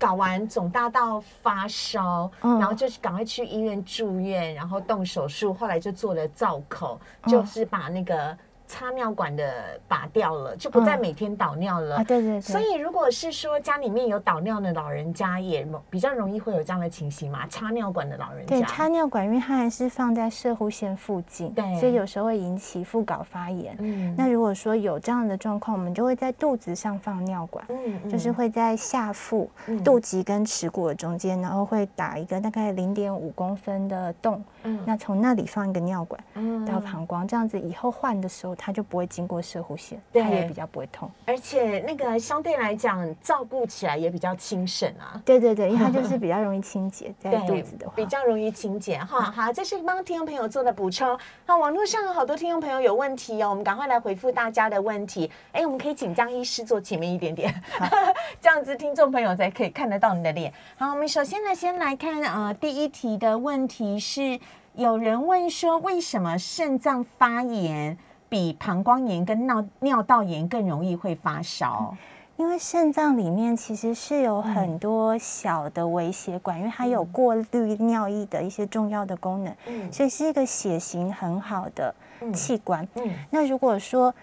[SPEAKER 2] 睾丸肿大到发烧，
[SPEAKER 3] 嗯。
[SPEAKER 2] 然后就是赶快去医院住院，然后动手术，后来就做了造口，
[SPEAKER 3] 嗯。
[SPEAKER 2] 就是把那个插尿管的拔掉了，就不再
[SPEAKER 3] 嗯
[SPEAKER 2] 每天导尿了。
[SPEAKER 3] 啊，对对对，
[SPEAKER 2] 所以，如果是说家里面有导尿的老人家，也比较容易会有这样的情形嘛？插尿管的老人家。
[SPEAKER 3] 对，插尿管，因为它还是放在射护线附近，
[SPEAKER 2] 对。
[SPEAKER 3] 所以有时候会引起副睾发炎。
[SPEAKER 2] 嗯。
[SPEAKER 3] 那如果说有这样的状况，我们就会在肚子上放尿管，
[SPEAKER 2] 嗯
[SPEAKER 3] 就是会在下腹、
[SPEAKER 2] 嗯。
[SPEAKER 3] 肚脐跟耻骨的中间，然后会打一个大概零点五公分的洞，
[SPEAKER 2] 嗯。
[SPEAKER 3] 那从那里放一个尿管
[SPEAKER 2] 嗯。
[SPEAKER 3] 到膀胱，这样子以后换的时候，它就不会经过射护
[SPEAKER 2] 线，
[SPEAKER 3] 它也比较不会痛。
[SPEAKER 2] 而且那个相对来讲，照顾起来也比较轻省啊。
[SPEAKER 3] 对对对，因为它就是比较容易清洁，在肚子的话，
[SPEAKER 2] 比较容易清洁哈。好，这是帮听众朋友做的补充。那网络上有好多听众朋友有问题哦，我们赶快来回复大家的问题。哎，我们可以请江医师坐前面一点点，这样子听众朋友才可以看得到你的脸。好，我们首先呢，先来看呃第一题的问题是，有人问说，为什么肾脏发炎比膀胱炎跟尿尿道炎更容易会发烧？
[SPEAKER 3] 因为肾脏里面其实是有很多小的微血管，因为它有过滤尿液的一些重要的功能，
[SPEAKER 2] 嗯
[SPEAKER 3] 所以是一个血型很好的器官。
[SPEAKER 2] 嗯
[SPEAKER 3] 那如果说，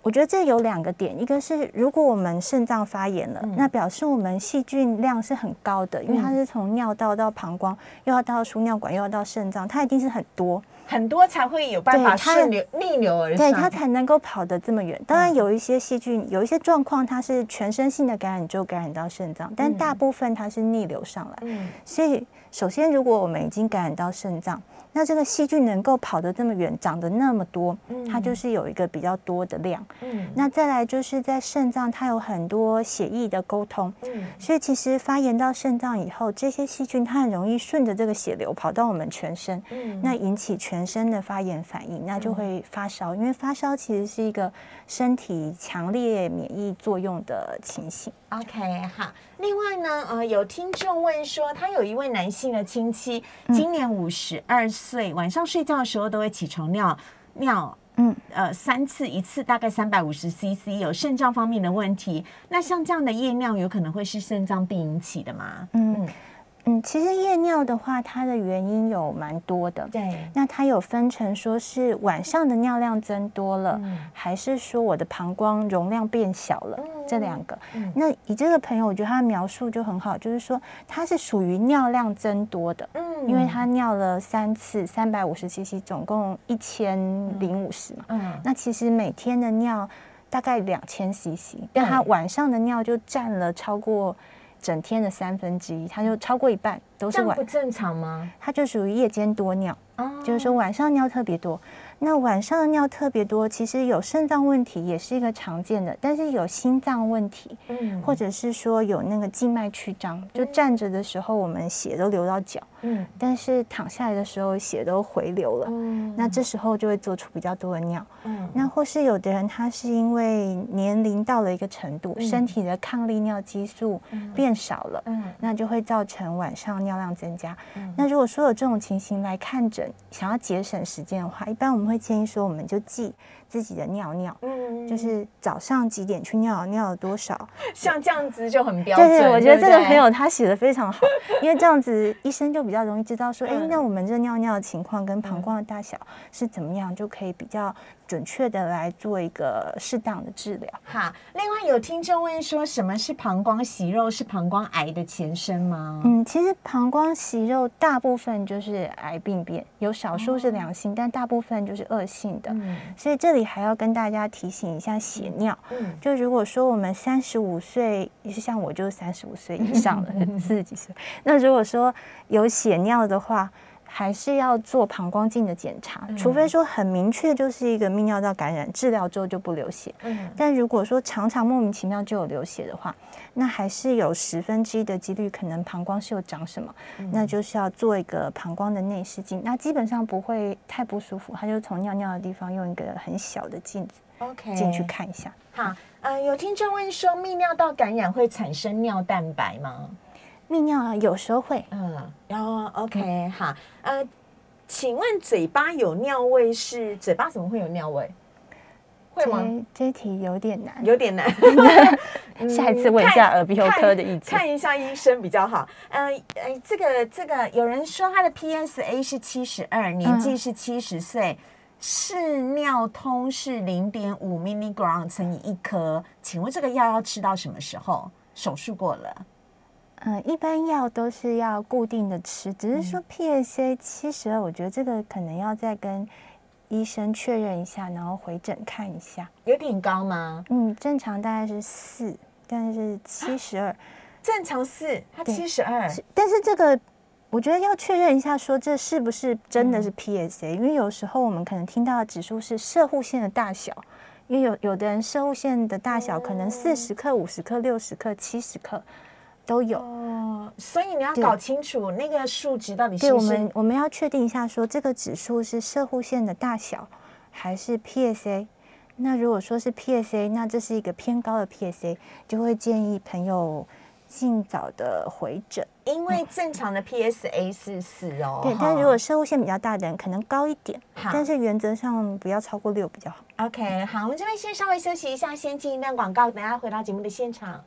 [SPEAKER 3] 我觉得这有两个点，一个是如果我们肾脏发炎了，
[SPEAKER 2] 嗯
[SPEAKER 3] 那表示我们细菌量是很高的，因为它
[SPEAKER 2] 嗯
[SPEAKER 3] 是从尿道到膀胱，又要到输尿管，又要到肾脏，它一定是很多。
[SPEAKER 2] 很多才会有办法
[SPEAKER 3] 它
[SPEAKER 2] 顺流逆流而上，
[SPEAKER 3] 对它才能够跑得这么远。当然
[SPEAKER 2] 嗯
[SPEAKER 3] 有一些细菌，有一些状况它是全身性的感染就感染到肾脏，但大部分它是逆流上来。
[SPEAKER 2] 嗯
[SPEAKER 3] 所以首先，如果我们已经感染到肾脏，那这个细菌能够跑得这么远，长得那么多，它就是有一个比较多的量。
[SPEAKER 2] 嗯
[SPEAKER 3] 那再来就是在肾脏，它有很多血液的沟通，
[SPEAKER 2] 嗯
[SPEAKER 3] 所以其实发炎到肾脏以后，这些细菌它很容易顺着这个血流跑到我们全身，
[SPEAKER 2] 嗯
[SPEAKER 3] 那引起全身的发炎反应，那就会发烧。因为发烧其实是一个身体强烈免疫作用的情形。
[SPEAKER 2] OK，好。另外呢，呃，有听众问说，他有一位男性的亲戚，今年五十二岁，晚上睡觉的时候都会起床尿尿。
[SPEAKER 3] 嗯，
[SPEAKER 2] 呃，三次，一次大概三百五十 CC，有肾脏方面的问题。那像这样的夜尿，有可能会是肾脏病引起的吗？
[SPEAKER 3] 嗯嗯，其实夜尿的话，它的原因有蛮多的。
[SPEAKER 2] 对，
[SPEAKER 3] 那它有分成说是晚上的尿量增多了，
[SPEAKER 2] 嗯
[SPEAKER 3] 还是说我的膀胱容量变小了？
[SPEAKER 2] 嗯
[SPEAKER 3] 这两个。
[SPEAKER 2] 嗯
[SPEAKER 3] 那以这个朋友，我觉得他的描述就很好，就是说他是属于尿量增多的，
[SPEAKER 2] 嗯
[SPEAKER 3] 因为他尿了三次，三百五十 CC，总共一千零五十嘛。
[SPEAKER 2] 嗯
[SPEAKER 3] 那其实每天的尿大概两千 CC，但他晚上的尿就占了超过整天的三分之一，他就超过一半都是晚
[SPEAKER 2] 这样不，正常吗？
[SPEAKER 3] 他就属于夜间多尿。
[SPEAKER 2] 哦
[SPEAKER 3] 就是说晚上尿特别多。那晚上的尿特别多，其实有肾脏问题也是一个常见的，但是有心脏问题，
[SPEAKER 2] 嗯
[SPEAKER 3] 或者是说有那个静脉曲张，就站着的时候我们血都流到脚，
[SPEAKER 2] 嗯
[SPEAKER 3] 但是躺下来的时候血都回流了。
[SPEAKER 2] 嗯
[SPEAKER 3] 那这时候就会做出比较多的尿，
[SPEAKER 2] 嗯
[SPEAKER 3] 那或是有的人他是因为年龄到了一个程度，
[SPEAKER 2] 嗯
[SPEAKER 3] 身体的抗利尿激素变少了，
[SPEAKER 2] 嗯
[SPEAKER 3] 那就会造成晚上尿量增加。
[SPEAKER 2] 嗯
[SPEAKER 3] 那如果说有这种情形来看诊，想要节省时间的话，一般我们会建议说，我们就记自己的尿尿，
[SPEAKER 2] 嗯
[SPEAKER 3] 就是早上几点去尿，尿了多少。
[SPEAKER 2] 像这样子就很标准。
[SPEAKER 3] 对对，我觉得这个朋友他写的非常好，因为这样子医生就比较容易知道说，哎、
[SPEAKER 2] 嗯
[SPEAKER 3] 那我们这尿尿的情况跟膀胱的大小是怎么样，就可以比较准确的来做一个适当的治疗。
[SPEAKER 2] 好，另外有听众问说，什么是膀胱息肉？是膀胱癌的前身吗？
[SPEAKER 3] 嗯，其实膀胱息肉大部分就是癌病变，有少数是良性，但大部分就就是恶性的。
[SPEAKER 2] 嗯
[SPEAKER 3] 所以这里还要跟大家提醒一下血尿。
[SPEAKER 2] 嗯
[SPEAKER 3] 就如果说我们三十五岁，也是像我就三十五岁以上了，四十几岁。那如果说有血尿的话，还是要做膀胱镜的检查，除非说很明确就是一个泌尿道感染，治疗之后就不流血。
[SPEAKER 2] 嗯
[SPEAKER 3] 但如果说常常莫名其妙就有流血的话，那还是有十分之一的几率可能膀胱是有长什么，那就是要做一个膀胱的内视镜。那基本上不会太不舒服，他就从尿尿的地方用一个很小的镜子
[SPEAKER 2] ，OK，
[SPEAKER 3] 进去。看一下。
[SPEAKER 2] 好，呃，有听众问说，泌尿道感染会产生尿蛋白吗？
[SPEAKER 3] 泌尿啊，有时候会，
[SPEAKER 2] 嗯，然后 OK，好，呃，请问嘴巴有尿味是嘴巴怎么会有尿味？会吗？
[SPEAKER 3] 这这题有点难，
[SPEAKER 2] 有点难，
[SPEAKER 3] 下一次问一下耳鼻喉科的意见。
[SPEAKER 2] 看一下医生比较好。呃，呃，这个这个，有人说他的 PSA 是七十二，年纪是七十岁，视尿通是零点五 milligram 乘以一颗，请问这个药要吃到什么时候？手术过了？
[SPEAKER 3] 嗯，一般药都是要固定的吃，只是说 PSA 七十二，我觉得这个可能要再跟医生确认一下，然后回诊看一下。
[SPEAKER 2] 有点高吗？
[SPEAKER 3] 嗯，正常大概是四，但是七十二，
[SPEAKER 2] 正常四，他
[SPEAKER 3] 对
[SPEAKER 2] 七十二，
[SPEAKER 3] 但是这个我觉得要确认一下，说这是不是真的是 PSA，、因为有时候我们可能听到的指数是射护线的大小。因为有有的人射护线的大小可能四十克、五十克、六十克、七十克都有，
[SPEAKER 2] 哦，所以你要搞清楚那个数值到底
[SPEAKER 3] 对，
[SPEAKER 2] 是不是
[SPEAKER 3] 我们我们要确定一下，说这个指数是射护线的大小还是 PSA。那如果说是 PSA，那这是一个偏高的 PSA，就会建议朋友尽早的回诊。
[SPEAKER 2] 因为正常的 PSA 是四哦。
[SPEAKER 3] 对，但如果射护线比较大的人，可能高一点，
[SPEAKER 2] 好
[SPEAKER 3] 但是原则上不要超过六比较好。
[SPEAKER 2] OK，好，我们这边先稍微休息一下，先进一段广告，等下回到节目的现场。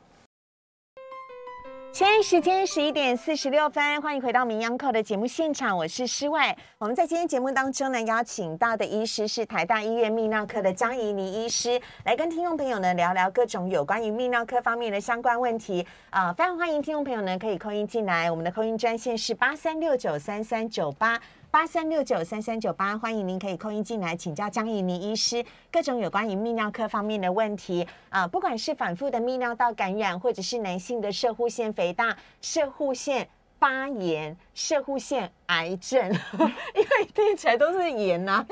[SPEAKER 2] 现在时间十一点四十六分，欢迎回到《名央扣》的节目现场，我是施外。我们在今天节目当中呢，邀请到的医师是台大医院泌尿科的张怡妮医师，来跟听众朋友呢聊聊各种有关于泌尿科方面的相关问题。啊、非常欢迎听众朋友呢可以扣音进来，我们的扣音专线是八三六九三三九八。八三六九三三九八，欢迎您可以扣音进来请教江怡妮医师各种有关于泌尿科方面的问题啊、不管是反复的泌尿道感染，或者是男性的射护腺肥大、射护腺发炎、射护腺癌症，因为听起来都是炎呐、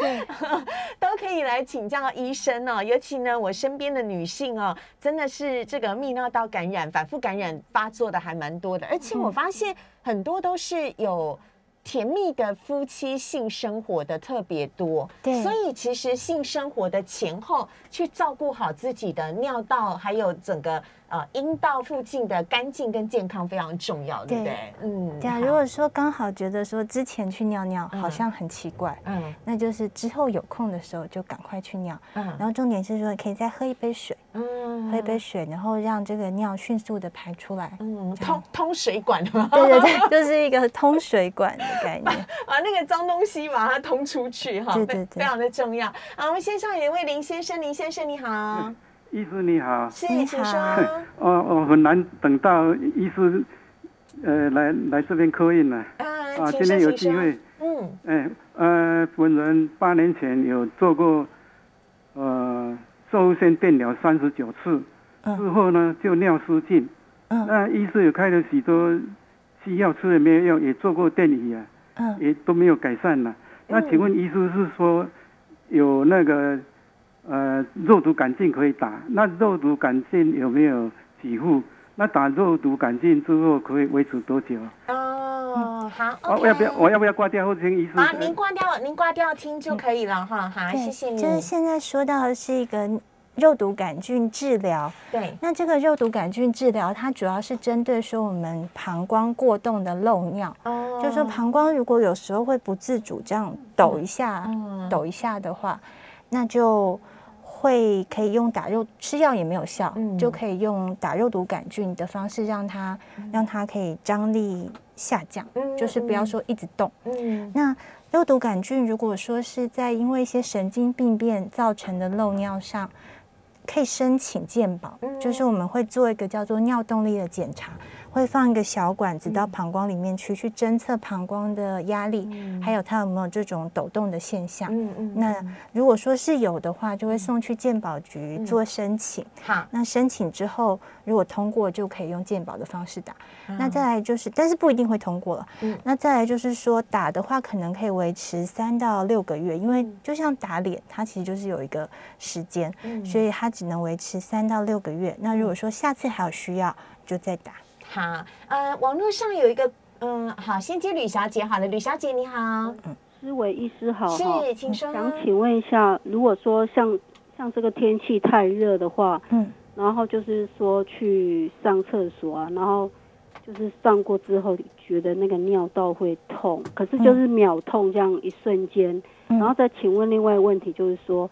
[SPEAKER 2] 都可以来请教医生哦。尤其呢，我身边的女性哦，真的是这个泌尿道感染、反复感染发作的还蛮多的，而且我发现很多都是有。甜蜜的夫妻性生活的特别多，
[SPEAKER 3] 对。
[SPEAKER 2] 所以其实性生活的前后去照顾好自己的尿道，还有整个呃阴道附近的干净跟健康非常重要，对不对？嗯，
[SPEAKER 3] 对啊，如果说刚好觉得说之前去尿尿
[SPEAKER 2] 嗯
[SPEAKER 3] 好像很奇怪，
[SPEAKER 2] 嗯。
[SPEAKER 3] 那就是之后有空的时候就赶快去尿。嗯。然
[SPEAKER 2] 嗯
[SPEAKER 3] 后重点是说，可以再喝一杯水，
[SPEAKER 2] 嗯。
[SPEAKER 3] 喝一杯水，然后让这个尿迅速的排出来。
[SPEAKER 2] 嗯通通水管吗，
[SPEAKER 3] 对对对，就是一个通水管的概念。
[SPEAKER 2] 把 那个脏东西把它通出去哈，非
[SPEAKER 3] 对对对。
[SPEAKER 2] 非常的重要。好，我们先上有一位林先生，林先生你好，
[SPEAKER 4] 医师你好，
[SPEAKER 2] 是
[SPEAKER 3] 你
[SPEAKER 2] 请
[SPEAKER 3] 好。
[SPEAKER 2] 说，
[SPEAKER 4] 哦，我很难等到医师，呃，来来这边客运了
[SPEAKER 2] 啊
[SPEAKER 4] 今天有机会，
[SPEAKER 2] 嗯。
[SPEAKER 4] 哎，呃，本人八年前有做过，呃，受腺电疗三十九次，
[SPEAKER 3] 嗯
[SPEAKER 4] 之后呢就尿失禁，
[SPEAKER 3] 嗯
[SPEAKER 4] 那医师有开了许多西药，吃了没有用，也做过电椅啊，
[SPEAKER 3] 嗯，
[SPEAKER 4] 也都没有改善了。那请问医师是说有那个呃肉毒杆菌可以打？那肉毒杆菌有没有几副？那打肉毒杆菌之后可以维持多久？
[SPEAKER 2] 哦，好
[SPEAKER 4] 我、要不要我要不要挂掉或者请医师？
[SPEAKER 2] 好，您挂掉，您挂掉听就可以了哈。好，谢谢你。
[SPEAKER 3] 就是现在说到的是一个肉毒杆菌治疗。
[SPEAKER 2] 对，
[SPEAKER 3] 那这个肉毒杆菌治疗，它主要是针对说我们膀胱过动的漏尿，
[SPEAKER 2] 哦
[SPEAKER 3] 就是说膀胱如果有时候会不自主这样抖一下、
[SPEAKER 2] 嗯
[SPEAKER 3] 抖一下的话，那就会可以用打肉吃药也没有效，
[SPEAKER 2] 嗯。
[SPEAKER 3] 就可以用打肉毒杆菌的方式让它、让它可以张力下降，
[SPEAKER 2] 嗯
[SPEAKER 3] 就是不要说一直动。
[SPEAKER 2] 嗯。
[SPEAKER 3] 那肉毒杆菌如果说是在因为一些神经病变造成的漏尿上，可以申请健保，
[SPEAKER 2] 嗯。
[SPEAKER 3] 就是我们会做一个叫做尿动力的检查，会放一个小管子到膀胱里面去，去侦测膀胱的压力，还有它有没有这种抖动的现象。
[SPEAKER 2] 嗯嗯
[SPEAKER 3] 那如果说是有的话，就会送去健保局做申请。
[SPEAKER 2] 好，
[SPEAKER 3] 那申请之后，如果通过，就可以用健保的方式打。
[SPEAKER 2] 嗯
[SPEAKER 3] 那再来就是，但是不一定会通过了。那再来就是说，打的话可能可以维持三到六个月，因为就像打脸，它其实就是有一个时间，所以它只能维持三到六个月。那如果说下次还有需要，就再打。
[SPEAKER 2] 好，呃，网络上有一个，嗯，好，先接吕小姐，好了，吕小姐你好，
[SPEAKER 5] 思维医师好
[SPEAKER 2] 是
[SPEAKER 5] 哈，
[SPEAKER 2] 请说。
[SPEAKER 5] 想请问一下，如果说像像这个天气太热的话，
[SPEAKER 3] 嗯，
[SPEAKER 5] 然后就是说去上厕所啊，然后就是上过之后觉得那个尿道会痛，可是就是秒痛这样一瞬间，
[SPEAKER 3] 嗯。
[SPEAKER 5] 然后再请问另外一个问题就是说，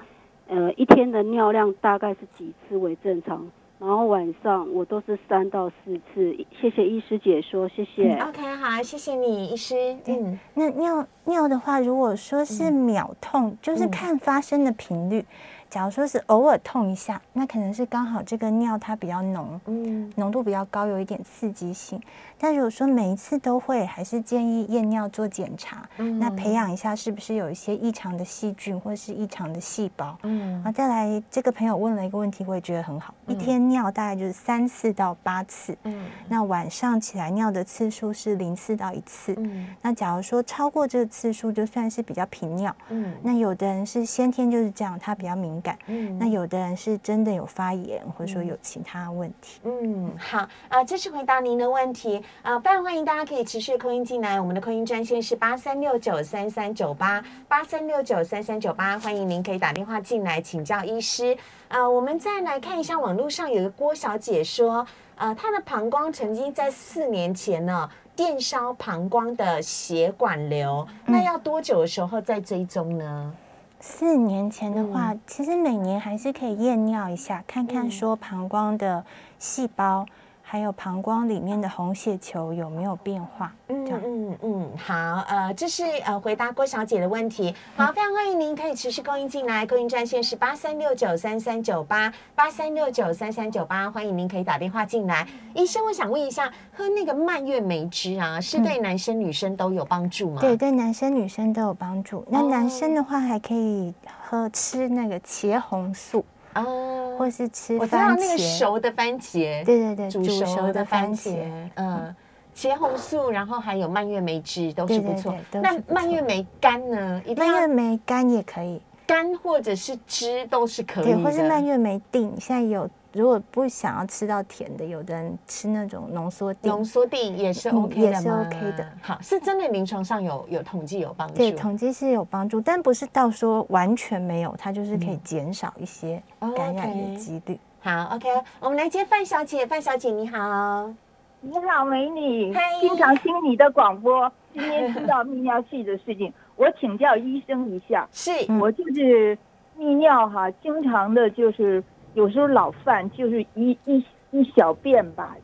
[SPEAKER 5] 呃，一天的尿量大概是几次为正常？然后晚上我都是三到四次，谢谢医师解说，谢谢。
[SPEAKER 2] OK，好，谢谢你，医师，嗯，
[SPEAKER 3] 那尿尿的话，如果说是秒痛，就是看发生的频率。假如说是偶尔痛一下，那可能是刚好这个尿它比较浓，
[SPEAKER 2] 嗯
[SPEAKER 3] 浓度比较高，有一点刺激性。但如果说每一次都会，还是建议验尿做检查，
[SPEAKER 2] 嗯
[SPEAKER 3] 那培养一下是不是有一些异常的细菌或是异常的细胞。
[SPEAKER 2] 嗯
[SPEAKER 3] 啊，再来，这个朋友问了一个问题，我也觉得很好。一天尿大概就是三次到八次，
[SPEAKER 2] 嗯
[SPEAKER 3] 那晚上起来尿的次数是零次到一次。
[SPEAKER 2] 嗯
[SPEAKER 3] 那假如说超过这个次数，就算是比较频尿。
[SPEAKER 2] 嗯
[SPEAKER 3] 那有的人是先天就是这样，他比较敏感。
[SPEAKER 2] 嗯
[SPEAKER 3] 那有的人是真的有发炎，或者说有其他问题。
[SPEAKER 2] 嗯，好，啊，这是回答您的问题啊，非常欢迎大家可以持续扣音进来，我们的扣音专线是八三六九三三九八八三六九三三九八，欢迎您可以打电话进来请教医师。呃，我们再来看一下网络上有个郭小姐说，呃，她的膀胱曾经在四年前呢电烧膀胱的血管瘤，那要多久的时候再追踪呢？
[SPEAKER 3] 四年前的话，
[SPEAKER 2] 嗯。
[SPEAKER 3] 其实每年还是可以验尿一下，看看说膀胱的细胞，还有膀胱里面的红血球有没有变化。
[SPEAKER 2] 嗯嗯嗯，好，呃，这是呃回答郭小姐的问题。好，非常欢迎您可以持续扣音进来，扣音专线是八三六九三三九八八三六九三三九八，欢迎您可以打电话进来。医生，我想问一下，喝那个蔓越莓汁啊，是对男生女生都有帮助吗？
[SPEAKER 3] 对，对男生女生都有帮助。那
[SPEAKER 2] 哦
[SPEAKER 3] 男生的话，还可以喝吃那个茄红素，
[SPEAKER 2] 啊，
[SPEAKER 3] 或是吃
[SPEAKER 2] 我知道那个。熟的番茄，
[SPEAKER 3] 对对对，
[SPEAKER 2] 煮
[SPEAKER 3] 煮
[SPEAKER 2] 熟的
[SPEAKER 3] 番
[SPEAKER 2] 番茄
[SPEAKER 3] 茄。，
[SPEAKER 2] 嗯。茄红素，然后还有蔓越莓汁都是不错。那蔓越莓干呢？
[SPEAKER 3] 蔓越莓干也可以，
[SPEAKER 2] 干或者是汁都是可以
[SPEAKER 3] 对，或是蔓越莓锭。现在有，如果不想要吃到甜的，有的人吃那种浓缩锭。
[SPEAKER 2] 浓缩锭也是
[SPEAKER 3] 嗯
[SPEAKER 2] OK
[SPEAKER 3] 也是
[SPEAKER 2] 的吗
[SPEAKER 3] OK 的。
[SPEAKER 2] 好，是真的临床上有有统计有帮助。
[SPEAKER 3] 对，统计是有帮助，但不是到说完全没有，它就是可以减少一些
[SPEAKER 2] 哦
[SPEAKER 3] 感染的几率。
[SPEAKER 2] 好，OK，我们来接范小姐。范小姐你好，
[SPEAKER 6] 你好，美女
[SPEAKER 2] 嗨，
[SPEAKER 6] 经常听你的广播，今天知道泌尿系的事情，我请教医生一下。
[SPEAKER 2] 是
[SPEAKER 3] 嗯
[SPEAKER 6] 我就是泌尿哈，经常的就是有时候老犯，就是一一一小便吧，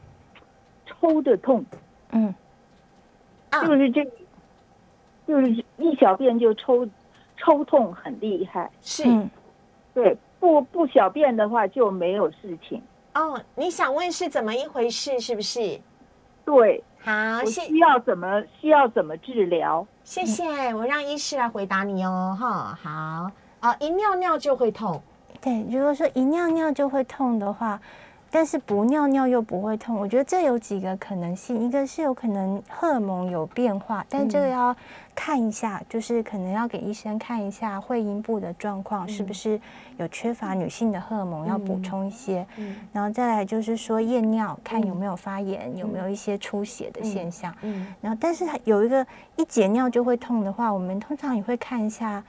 [SPEAKER 6] 抽的痛，
[SPEAKER 3] 嗯，
[SPEAKER 2] 啊
[SPEAKER 6] 就是这，就是一小便就抽，抽痛很厉害。
[SPEAKER 2] 是
[SPEAKER 3] 嗯，
[SPEAKER 6] 对，不不小便的话就没有事情。
[SPEAKER 2] 哦，你想问是怎么一回事？是不是？
[SPEAKER 6] 对，
[SPEAKER 2] 好，
[SPEAKER 6] 需要怎么需要怎么治疗？
[SPEAKER 2] 谢谢，我让医师来回答你哦。哈，好，啊，一尿尿就会痛。
[SPEAKER 3] 对。如果说一尿尿就会痛的话，但是不尿尿又不会痛，我觉得这有几个可能性，一个是有可能荷尔蒙有变化，但这个要看一下，就是可能要给医生看一下会阴部的状况是不是有缺乏女性的荷尔蒙，要补充一些。
[SPEAKER 2] 嗯
[SPEAKER 3] 然后再来就是说验尿，看有没有发炎，有没有一些出血的现象。
[SPEAKER 2] 嗯
[SPEAKER 3] 然后，但是有一个一解尿就会痛的话，我们通常也会看一下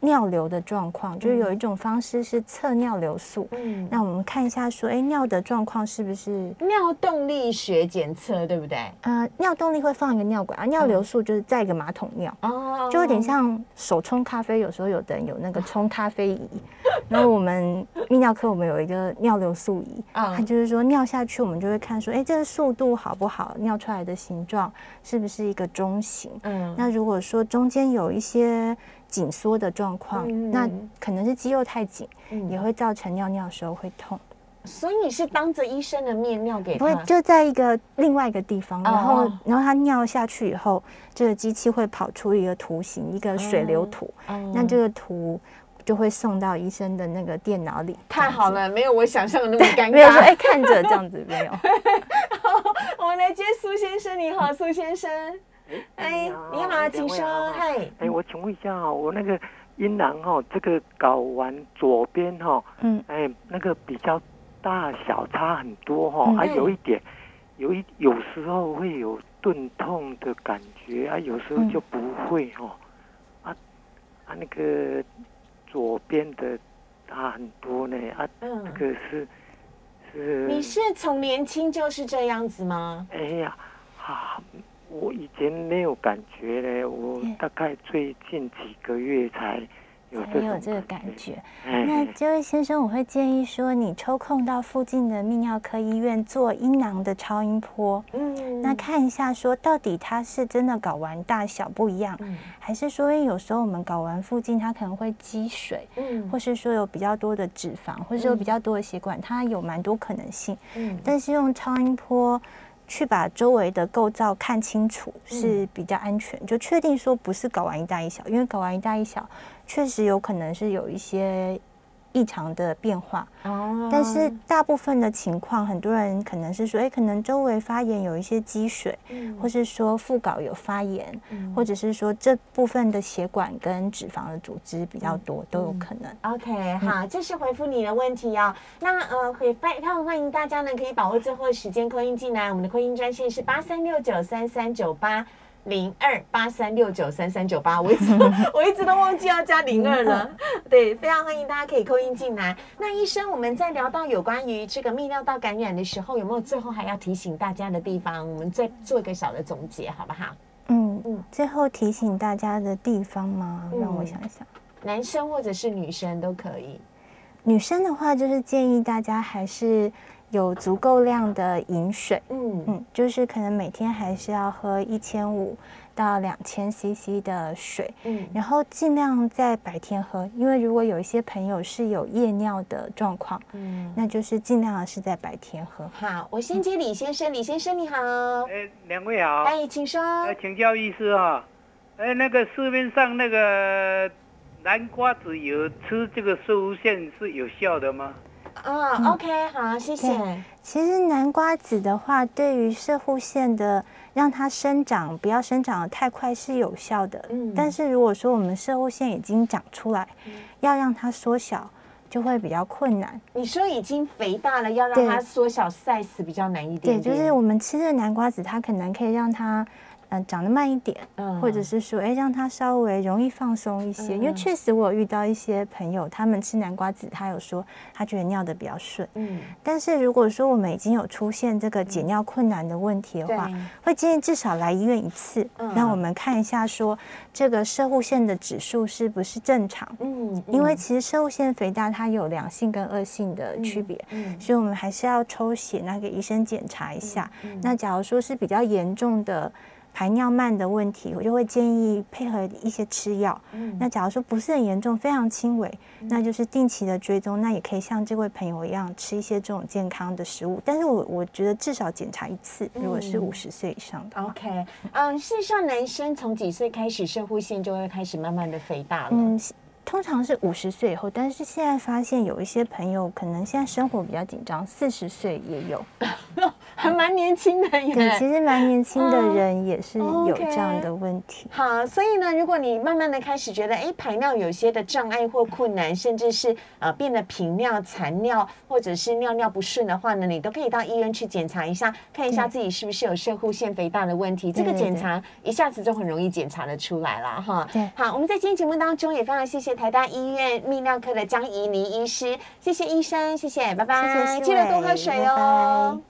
[SPEAKER 3] 尿流的状况，就是有一种方式是测尿流速。
[SPEAKER 2] 嗯，
[SPEAKER 3] 那我们看一下说，哎，尿的状况是不是？
[SPEAKER 2] 尿动力学检测对不对？
[SPEAKER 3] 呃，尿动力会放一个尿管，啊，尿流速就是在一个马桶尿，
[SPEAKER 2] 哦，
[SPEAKER 3] 就有点像手冲咖啡。有时候有的人有那个冲咖啡仪，然后我们泌尿科我们有一个尿流速仪，
[SPEAKER 2] 嗯
[SPEAKER 3] 它就是说尿下去，我们就会看说，哎，这个速度好不好？尿出来的形状是不是一个中型？
[SPEAKER 2] 嗯
[SPEAKER 3] 那如果说中间有一些紧缩的状况，
[SPEAKER 2] 嗯
[SPEAKER 3] 那可能是肌肉太紧，
[SPEAKER 2] 嗯
[SPEAKER 3] 也会造成尿尿的时候会痛。
[SPEAKER 2] 所以你是当着医生的面尿给
[SPEAKER 3] 不会？就在一个另外一个地方，然后
[SPEAKER 2] 哦
[SPEAKER 3] 然后他尿下去以后，这个机器会跑出一个图形，一个水流图，
[SPEAKER 2] 哦
[SPEAKER 3] 那这个图就会送到医生的那个电脑里。
[SPEAKER 2] 太好了，没有我想象的那么尴
[SPEAKER 3] 没有说哎、
[SPEAKER 2] 尬。
[SPEAKER 3] 看着这样子没有。
[SPEAKER 2] 我们来接苏先生，你好，苏先生。哎，你好，请说。嗨，
[SPEAKER 7] 哎，我请问一下哈，我那个阴囊哈，这个睾丸左边哈，
[SPEAKER 3] 嗯。
[SPEAKER 7] 哎，那个比较大小差很多哈，
[SPEAKER 3] 嗯
[SPEAKER 7] 还有一点，有一有时候会有钝痛的感觉，啊，有时候就不会哈，啊啊那个左边的差很多呢，啊，
[SPEAKER 2] 嗯。
[SPEAKER 7] 那，个是是，
[SPEAKER 2] 你是从年轻就是这样子吗？
[SPEAKER 7] 哎呀，啊，我以前没有感觉嘞，我
[SPEAKER 3] 嗯
[SPEAKER 7] 大概最近几个月才有这种
[SPEAKER 3] 才有这个感觉。
[SPEAKER 7] 哎。
[SPEAKER 3] 那这位先生，我会建议说，你抽空到附近的泌尿科医院做阴囊的超音波，
[SPEAKER 2] 嗯。
[SPEAKER 3] 那看一下说到底它是真的睾丸大小不一样，
[SPEAKER 2] 嗯。
[SPEAKER 3] 还是说因为有时候我们睾丸附近它可能会积水，
[SPEAKER 2] 嗯。
[SPEAKER 3] 或是说有比较多的脂肪，或是有比较多的血管，它有蛮多可能性。
[SPEAKER 2] 嗯。
[SPEAKER 3] 但是用超音波去把周围的构造看清楚是比较安全，就确定说不是睾丸一大一小，因为睾丸一大一小确实有可能是有一些异常的变化，
[SPEAKER 2] 哦
[SPEAKER 3] 但是大部分的情况，很多人可能是说，哎、可能周围发炎有一些积水，
[SPEAKER 2] 嗯
[SPEAKER 3] 或是说副稿有发炎，
[SPEAKER 2] 嗯
[SPEAKER 3] 或者是说这部分的血管跟脂肪的组织比较多，都有可能。
[SPEAKER 2] OK，好，这是回复你的问题哦。那呃，会非常欢迎大家呢，可以把握最后的时间扣音进来。我们的扣音专线是八三六九三三九八零二八三六九三三九八。我一直 我一直都忘记要加零二了。对，非常欢迎大家可以扣音进来。那医生，我们在聊到有关于这个泌尿道感染的时候，有没有最后还要提醒大家的地方？我们再做一个小的总结，好不好？
[SPEAKER 3] 嗯
[SPEAKER 2] 嗯
[SPEAKER 3] 最后提醒大家的地方吗？让我
[SPEAKER 2] 想
[SPEAKER 3] 想想。
[SPEAKER 2] 男生或者是女生都可以。
[SPEAKER 3] 女生的话，就是建议大家还是有足够量的饮水，
[SPEAKER 2] 嗯
[SPEAKER 3] 嗯，就是可能每天还是要喝一千五到两千 CC 的水，
[SPEAKER 2] 嗯
[SPEAKER 3] 然后尽量在白天喝，因为如果有一些朋友是有夜尿的状况，
[SPEAKER 2] 嗯。
[SPEAKER 3] 那就是尽量是在白天喝。
[SPEAKER 2] 好，我先接李先生。李先生你好，
[SPEAKER 8] 哎，两位好，
[SPEAKER 2] 哎，请说。
[SPEAKER 8] 呃，请教医师哈，哎，那个市面上那个南瓜子油吃这个射物线是有效的吗？
[SPEAKER 2] 啊，OK，好，谢谢。
[SPEAKER 3] 其实南瓜子的话，对于射护腺的让它生长不要生长的太快是有效的。
[SPEAKER 2] 嗯
[SPEAKER 3] 但是如果说我们射护腺已经长出来，要让它缩小就会比较困难。
[SPEAKER 2] 你说已经肥大了，要让它缩小 size 比较难一
[SPEAKER 3] 对，
[SPEAKER 2] 点对。
[SPEAKER 3] 就是我们吃的南瓜子，它可能可以让它。嗯，长得慢一点，
[SPEAKER 2] 嗯
[SPEAKER 3] 或者是说，哎，让他稍微容易放松一些。因为
[SPEAKER 2] 嗯
[SPEAKER 3] 确实我有遇到一些朋友，他们吃南瓜子，他有说他觉得尿的比较顺。
[SPEAKER 2] 嗯，
[SPEAKER 3] 但是如果说我们已经有出现这个解尿困难的问题的话，
[SPEAKER 2] 对
[SPEAKER 3] 会建议至少来医院一次，
[SPEAKER 2] 嗯
[SPEAKER 3] 让我们看一下说这个射护腺的指数是不是正常。
[SPEAKER 2] 嗯，
[SPEAKER 3] 因为其实射护腺肥大它有良性跟恶性的区别，
[SPEAKER 2] 嗯
[SPEAKER 3] 所以我们还是要抽血，那给医生检查一下。
[SPEAKER 2] 嗯
[SPEAKER 3] 那假如说是比较严重的排尿慢的问题，我就会建议配合一些吃药。
[SPEAKER 2] 嗯
[SPEAKER 3] 那假如说不是很严重，非常轻微，那就是定期的追踪，那也可以像这位朋友一样吃一些这种健康的食物。但是我我觉得至少检查一次，如果是
[SPEAKER 2] 嗯
[SPEAKER 3] 五十岁以上的话。
[SPEAKER 2] OK，嗯，事实上男生从几岁开始射护腺就会开始慢慢的肥大了。
[SPEAKER 3] 嗯，通常是五十岁以后，但是现在发现有一些朋友可能现在生活比较紧张，四十岁也有。
[SPEAKER 2] 还蛮年轻的耶。
[SPEAKER 3] 对，其实蛮年轻的
[SPEAKER 2] 嗯
[SPEAKER 3] 人也是有这样的问题。
[SPEAKER 2] 好，所以呢，如果你慢慢的开始觉得，哎，排尿有些的障碍或困难，甚至是呃变得频尿、残尿，或者是尿尿不顺的话呢，你都可以到医院去检查一下，看一下自己是不是有射护腺肥大的问题。这个检查一下子就很容易检查的出来了哈。
[SPEAKER 3] 对
[SPEAKER 2] 好，我们在今天节目当中也非常谢谢台大医院泌尿科的江怡妮医师，谢谢医生，谢谢，拜拜，
[SPEAKER 3] 谢谢思
[SPEAKER 2] 记得多喝水哦。
[SPEAKER 3] 拜